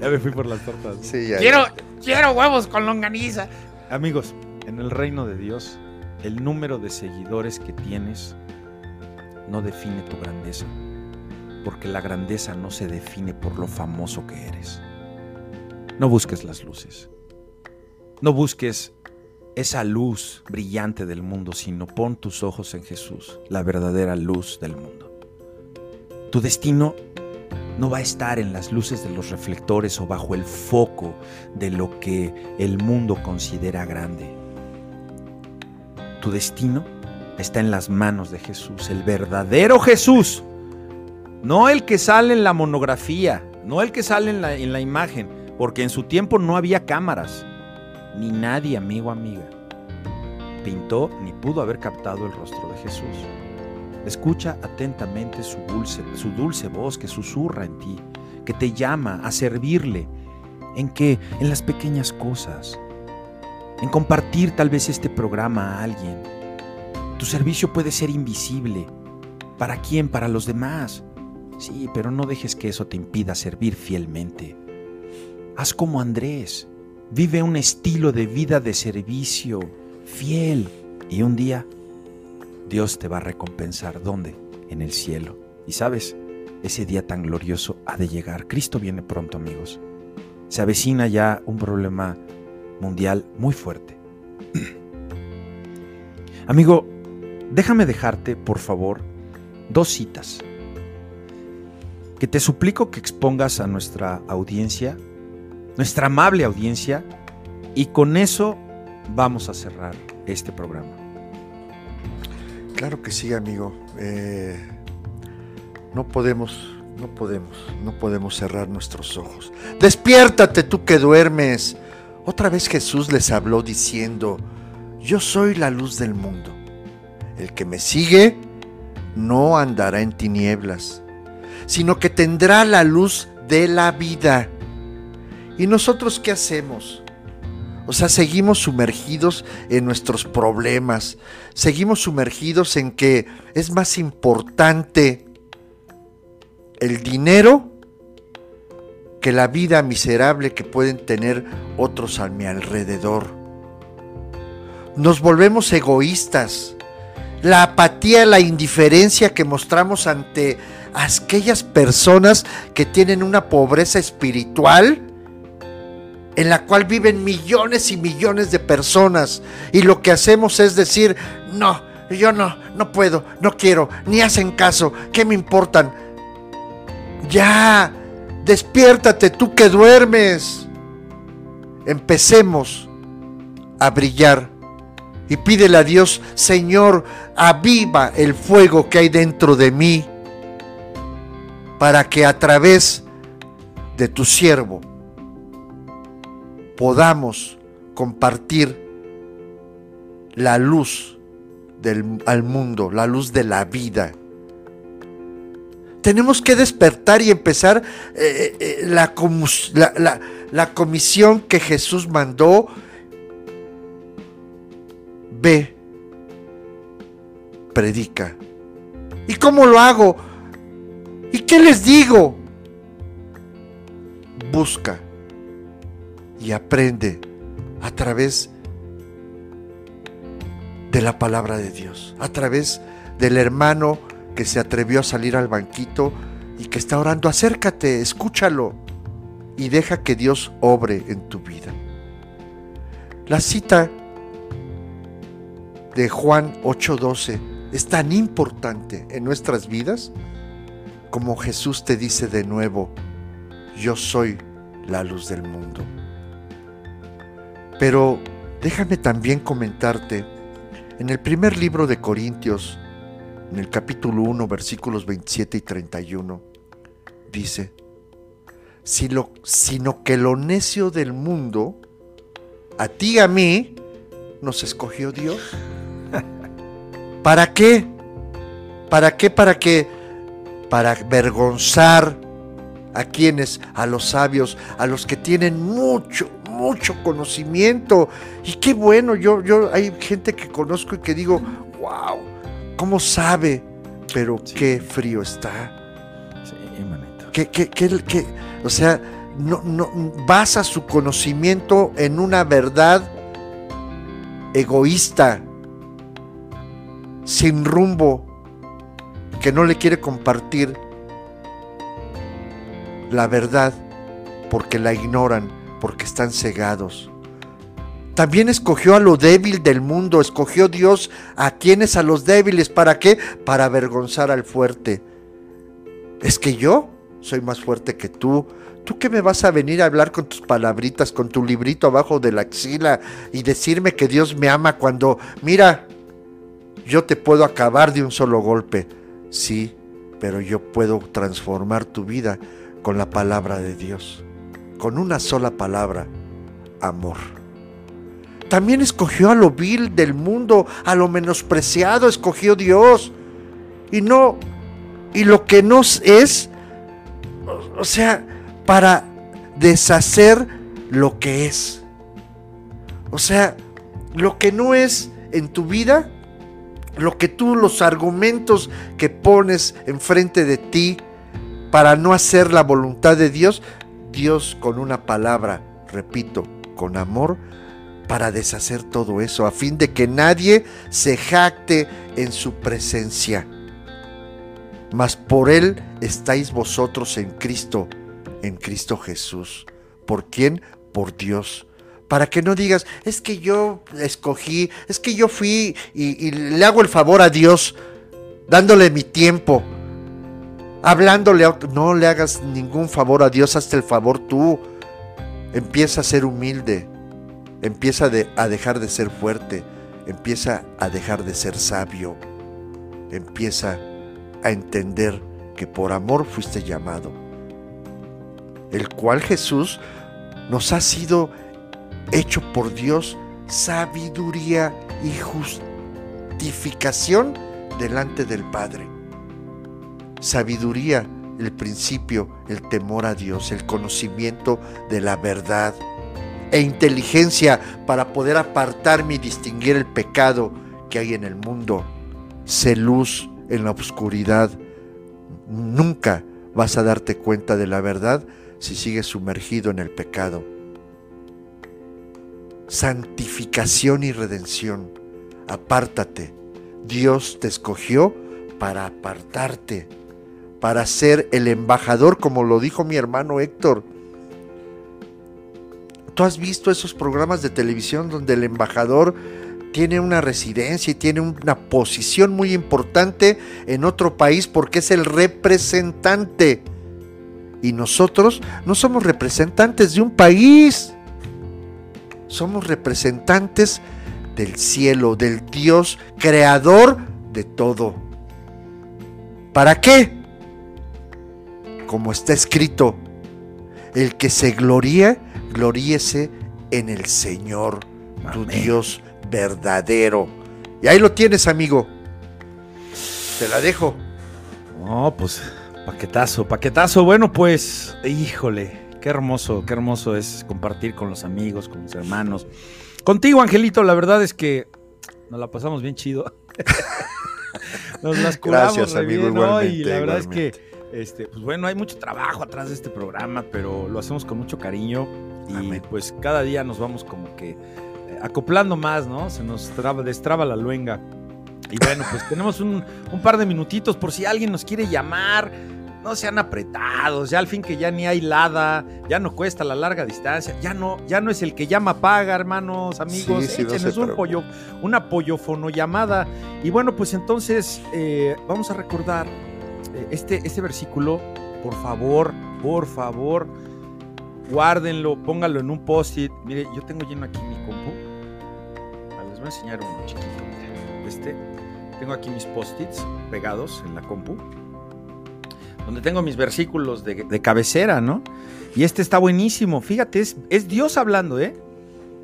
Ya me fui por las tortas. Sí, ya, Quiero, quiero huevos con longaniza. Amigos, en el reino de Dios, el número de seguidores que tienes no define tu grandeza, porque la grandeza no se define por lo famoso que eres. No busques las luces. No busques esa luz brillante del mundo, sino pon tus ojos en Jesús, la verdadera luz del mundo. Tu destino no va a estar en las luces de los reflectores o bajo el foco de lo que el mundo considera grande. Tu destino está en las manos de Jesús, el verdadero Jesús. No el que sale en la monografía, no el que sale en la, en la imagen, porque en su tiempo no había cámaras, ni nadie, amigo, amiga, pintó ni pudo haber captado el rostro de Jesús. Escucha atentamente su dulce, su dulce voz que susurra en ti, que te llama a servirle. ¿En qué? En las pequeñas cosas. En compartir tal vez este programa a alguien. Tu servicio puede ser invisible. ¿Para quién? Para los demás. Sí, pero no dejes que eso te impida servir fielmente. Haz como Andrés. Vive un estilo de vida de servicio, fiel. Y un día Dios te va a recompensar. ¿Dónde? En el cielo. Y sabes, ese día tan glorioso ha de llegar. Cristo viene pronto, amigos. Se avecina ya un problema mundial muy fuerte. [clears throat] Amigo, déjame dejarte, por favor, dos citas que te suplico que expongas a nuestra audiencia, nuestra amable audiencia, y con eso vamos a cerrar este programa. Claro que sí, amigo. Eh, no podemos, no podemos, no podemos cerrar nuestros ojos. Despiértate tú que duermes. Otra vez Jesús les habló diciendo, yo soy la luz del mundo. El que me sigue no andará en tinieblas, sino que tendrá la luz de la vida. ¿Y nosotros qué hacemos? O sea, seguimos sumergidos en nuestros problemas, seguimos sumergidos en que es más importante el dinero que la vida miserable que pueden tener otros a mi alrededor. Nos volvemos egoístas. La apatía, la indiferencia que mostramos ante aquellas personas que tienen una pobreza espiritual, en la cual viven millones y millones de personas y lo que hacemos es decir, no, yo no, no puedo, no quiero, ni hacen caso, ¿qué me importan? Ya, despiértate tú que duermes. Empecemos a brillar y pídele a Dios, Señor, aviva el fuego que hay dentro de mí para que a través de tu siervo podamos compartir la luz del, al mundo, la luz de la vida. Tenemos que despertar y empezar eh, eh, la- la comisión que Jesús mandó. Ve, predica. ¿Y cómo lo hago? ¿Y qué les digo? Busca y aprende a través de la palabra de Dios, a través del hermano que se atrevió a salir al banquito y que está orando, acércate, escúchalo y deja que Dios obre en tu vida. La cita de Juan 8:12 es tan importante en nuestras vidas como Jesús te dice de nuevo, yo soy la luz del mundo. Pero déjame también comentarte, en el primer libro de Corintios, en el capítulo 1, versículos 27 y 31, dice, sino que lo necio del mundo, a ti y a mí, nos escogió Dios. [laughs] ¿Para qué? ¿Para qué? Para que, para avergonzar a quienes, a los sabios, a los que tienen mucho, mucho conocimiento. Y qué bueno, yo, yo hay gente que conozco y que digo, wow, ¿cómo sabe? Pero qué frío está. Sí, manito. Que, que, que, que, o sea, no, no, basa su conocimiento en una verdad egoísta, sin rumbo, que no le quiere compartir la verdad porque la ignoran, porque están cegados. También escogió a lo débil del mundo, escogió Dios a quienes a los débiles, ¿para qué? Para avergonzar al fuerte. Es que yo soy más fuerte que tú. ¿Tú qué me vas a venir a hablar con tus palabritas, con tu librito abajo de la axila y decirme que Dios me ama cuando, mira, yo te puedo acabar de un solo golpe? Sí, pero yo puedo transformar tu vida con la palabra de Dios, con una sola palabra, amor. También escogió a lo vil del mundo, a lo menospreciado, escogió Dios. Y no, y lo que nos es, o sea, para deshacer lo que es. O sea, lo que no es en tu vida, lo que tú, los argumentos que pones enfrente de ti para no hacer la voluntad de Dios, Dios con una palabra, repito, con amor, para deshacer todo eso, a fin de que nadie se jacte en su presencia. Mas por Él estáis vosotros en Cristo, en Cristo Jesús. ¿Por quién? Por Dios. Para que no digas, es que yo escogí, es que yo fui y, y le hago el favor a Dios, dándole mi tiempo, hablándole. No le hagas ningún favor a Dios, hazte el favor tú. Empieza a ser humilde, empieza a dejar de ser fuerte, empieza a dejar de ser sabio, empieza a entender que por amor fuiste llamado, el cual Jesús nos ha sido hecho por Dios sabiduría y justificación delante del Padre. Sabiduría, el principio, el temor a Dios, el conocimiento de la verdad e inteligencia para poder apartarme y distinguir el pecado que hay en el mundo. Sé luz en la oscuridad. Nunca vas a darte cuenta de la verdad si sigues sumergido en el pecado. Santificación y redención. Apártate. Dios te escogió para apartarte, para ser el embajador, como lo dijo mi hermano Héctor. ¿Tú has visto esos programas de televisión donde el embajador tiene una residencia y tiene una posición muy importante en otro país porque es el representante? Y nosotros no somos representantes de un país, somos representantes del cielo, del Dios creador de todo. ¿Para qué? Como está escrito, el que se gloríe, gloríese en el Señor, tu. Dios verdadero. Y ahí lo tienes, amigo. Te la dejo. No, pues paquetazo, paquetazo. Bueno, pues, híjole, qué hermoso, qué hermoso es compartir con los amigos, con los hermanos. Contigo, Angelito, la verdad es que nos la pasamos bien chido. [laughs] nos las curamos Gracias, amigo, bien, ¿no? Y igualmente, la verdad igualmente. es que, este, pues bueno, hay mucho trabajo atrás de este programa, pero lo hacemos con mucho cariño y Amén. pues cada día nos vamos como que eh, acoplando más, ¿no? Se nos traba, destraba la luenga. Y bueno, pues [laughs] tenemos un, un par de minutitos por si alguien nos quiere llamar. No sean apretados, ya al fin que ya ni hay lada, ya no cuesta la larga distancia, ya no, ya no es el que llama paga, hermanos, amigos, Sí, sí, no échenos un preocupen. pollo, una pollofono llamada. Y bueno, pues entonces eh, vamos a recordar este, este versículo, por favor, por favor, guárdenlo, pónganlo en un post-it. Mire, yo tengo lleno aquí mi compu. Ah, Les voy a enseñar uno chiquito. Este, tengo aquí mis post-its pegados en la compu, donde tengo mis versículos de, de cabecera, ¿no? Y este está buenísimo. Fíjate, es, es Dios hablando, ¿eh?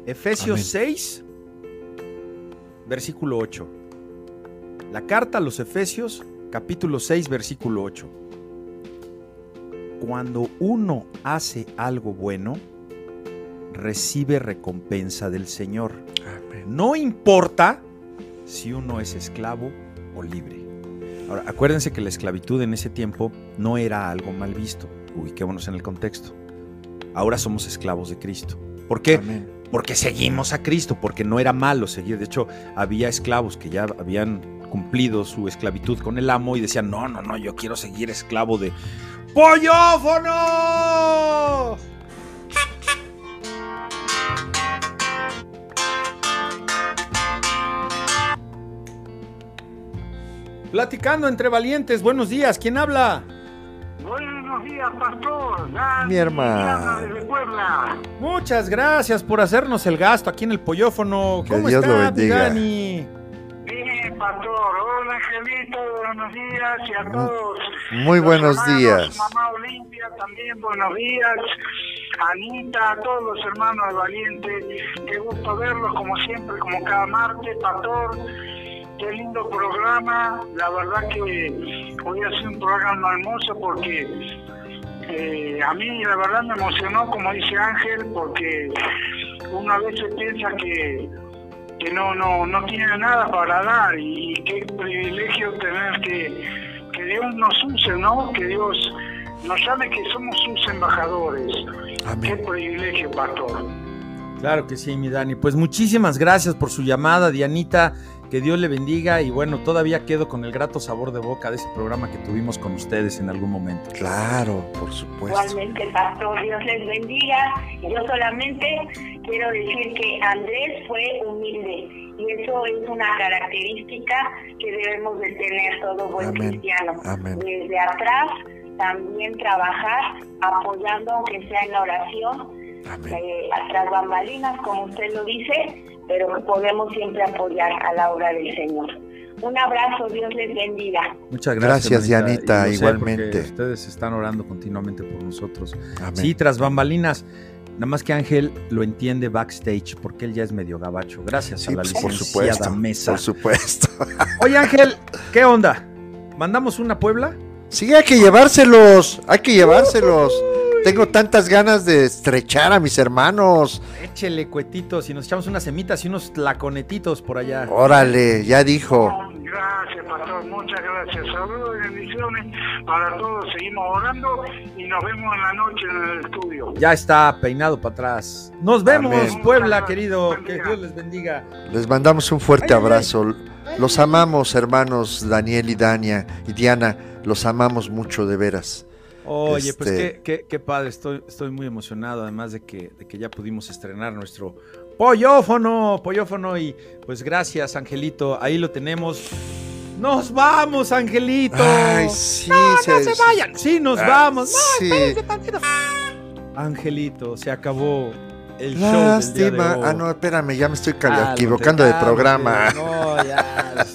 Efesios Amén. 6, versículo 8. La carta a los Efesios, capítulo 6, versículo 8. Cuando uno hace algo bueno, recibe recompensa del Señor. Amén. No importa si uno es esclavo o libre. Ahora, acuérdense que la esclavitud en ese tiempo no era algo mal visto. Ubiquémonos en el contexto. Ahora somos esclavos de Cristo. ¿Por qué? Amén. Porque seguimos a Cristo, porque no era malo seguir. De hecho, había esclavos que ya habían cumplido su esclavitud con el amo y decían, no, no, no, yo quiero seguir esclavo de ¡Pollófono! Platicando entre valientes, buenos días, ¿quién habla? Buenos días, pastor. Dani Mi hermano. Llama desde Puebla. Muchas gracias por hacernos el gasto aquí en el Pollófono. Que ¿Cómo Dios lo está, bendiga. Dani? Pastor. Hola, Angelito. Buenos días. Y a todos. Muy los buenos hermanos, días. Mamá Olimpia, también buenos días. Anita, a todos los hermanos de Valiente. Qué gusto verlos, como siempre, como cada martes, pastor. Qué lindo programa. La verdad que hoy ha sido un programa hermoso porque eh, a mí la verdad me emocionó, como dice Ángel, porque uno a veces piensa que, que no, no, no tiene nada para dar y, qué privilegio tener que, que Dios nos use, ¿no? Que Dios nos sabe que somos sus embajadores. Qué Amén. privilegio, pastor. Claro que sí, mi Dani. Pues muchísimas gracias por su llamada, Dianita. Que Dios le bendiga y bueno, todavía quedo con el grato sabor de boca de ese programa que tuvimos con ustedes en algún momento. Claro, por supuesto. Igualmente, pastor, Dios les bendiga. Yo solamente quiero decir que Andrés fue humilde y eso es una característica que debemos de tener todo buen Amén. cristiano. Amén. Desde atrás también trabajar apoyando aunque sea en la oración, eh, tras bambalinas, como usted lo dice, pero podemos siempre apoyar a la obra del Señor. Un abrazo, Dios les bendiga. Muchas Gracias, gracias, Dianita, igualmente. Ustedes están orando continuamente por nosotros. Amén. Sí, tras bambalinas. Nada más que Ángel lo entiende backstage porque él ya es medio gabacho. Gracias Sí, a la pues, por licenciada supuesto. Mesa. Por supuesto. [laughs] Oye, Ángel, ¿qué onda? ¿Mandamos una Puebla? Sí, hay que llevárselos. Hay que llevárselos. Tengo tantas ganas de estrechar a mis hermanos. Échele cuetitos y nos echamos unas semitas y unos tlaconetitos por allá. Órale, ya dijo. Gracias, pastor. Muchas gracias. Saludos y bendiciones para todos. Seguimos orando y nos vemos en la noche en el estudio. Ya está peinado para atrás. Nos vemos, Amén. Puebla, querido. Que. Dios les bendiga. Les mandamos un fuerte Ay, ay, ay. abrazo. Los amamos, hermanos Daniel y Dania y Diana. Los amamos mucho, de veras. Oye, pues Este- qué, qué- qué padre, estoy, estoy muy emocionado, además de que, de que ya pudimos estrenar nuestro pollofono, pollofono, y pues gracias, Angelito, ahí lo tenemos. ¡Nos vamos, Angelito! Ay, sí, no, no se- se vayan, sí, nos Ah, vamos. sí. No, espérense tantito. Angelito, se acabó el show del día de. Ah, no, espérame, ya me estoy Ah, equivocando de programa. sí, No, ya.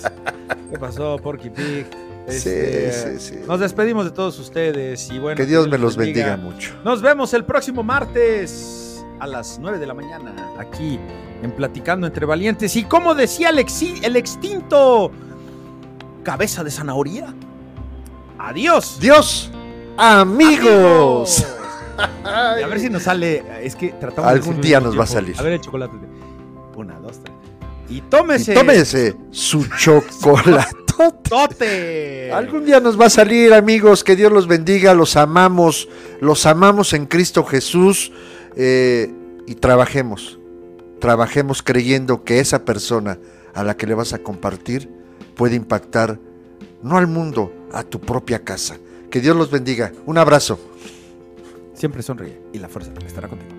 ¿Qué pasó, Porky Pig? Este, sí, sí. Nos despedimos de todos ustedes y bueno. Que Dios me los bendiga mucho. Nos vemos el próximo martes a las 9 de la mañana aquí en Platicando entre Valientes. Y como decía el, exi- el extinto cabeza de zanahoria, adiós. Dios, amigos. Y a ver si nos sale, es que tratamos Algún día nos va a salir. A ver el chocolate. Una, dos, tres. Y Y tómese. tómese su [laughs] chocolate. Tote. Algún día nos va a salir, amigos. Que Dios los bendiga. Los amamos. Los amamos en Cristo Jesús. eh, y trabajemos. Trabajemos creyendo que esa persona a la que le vas a compartir puede impactar no al mundo, a tu propia casa. Que Dios los bendiga. Un abrazo. Siempre sonríe y la fuerza estará contigo.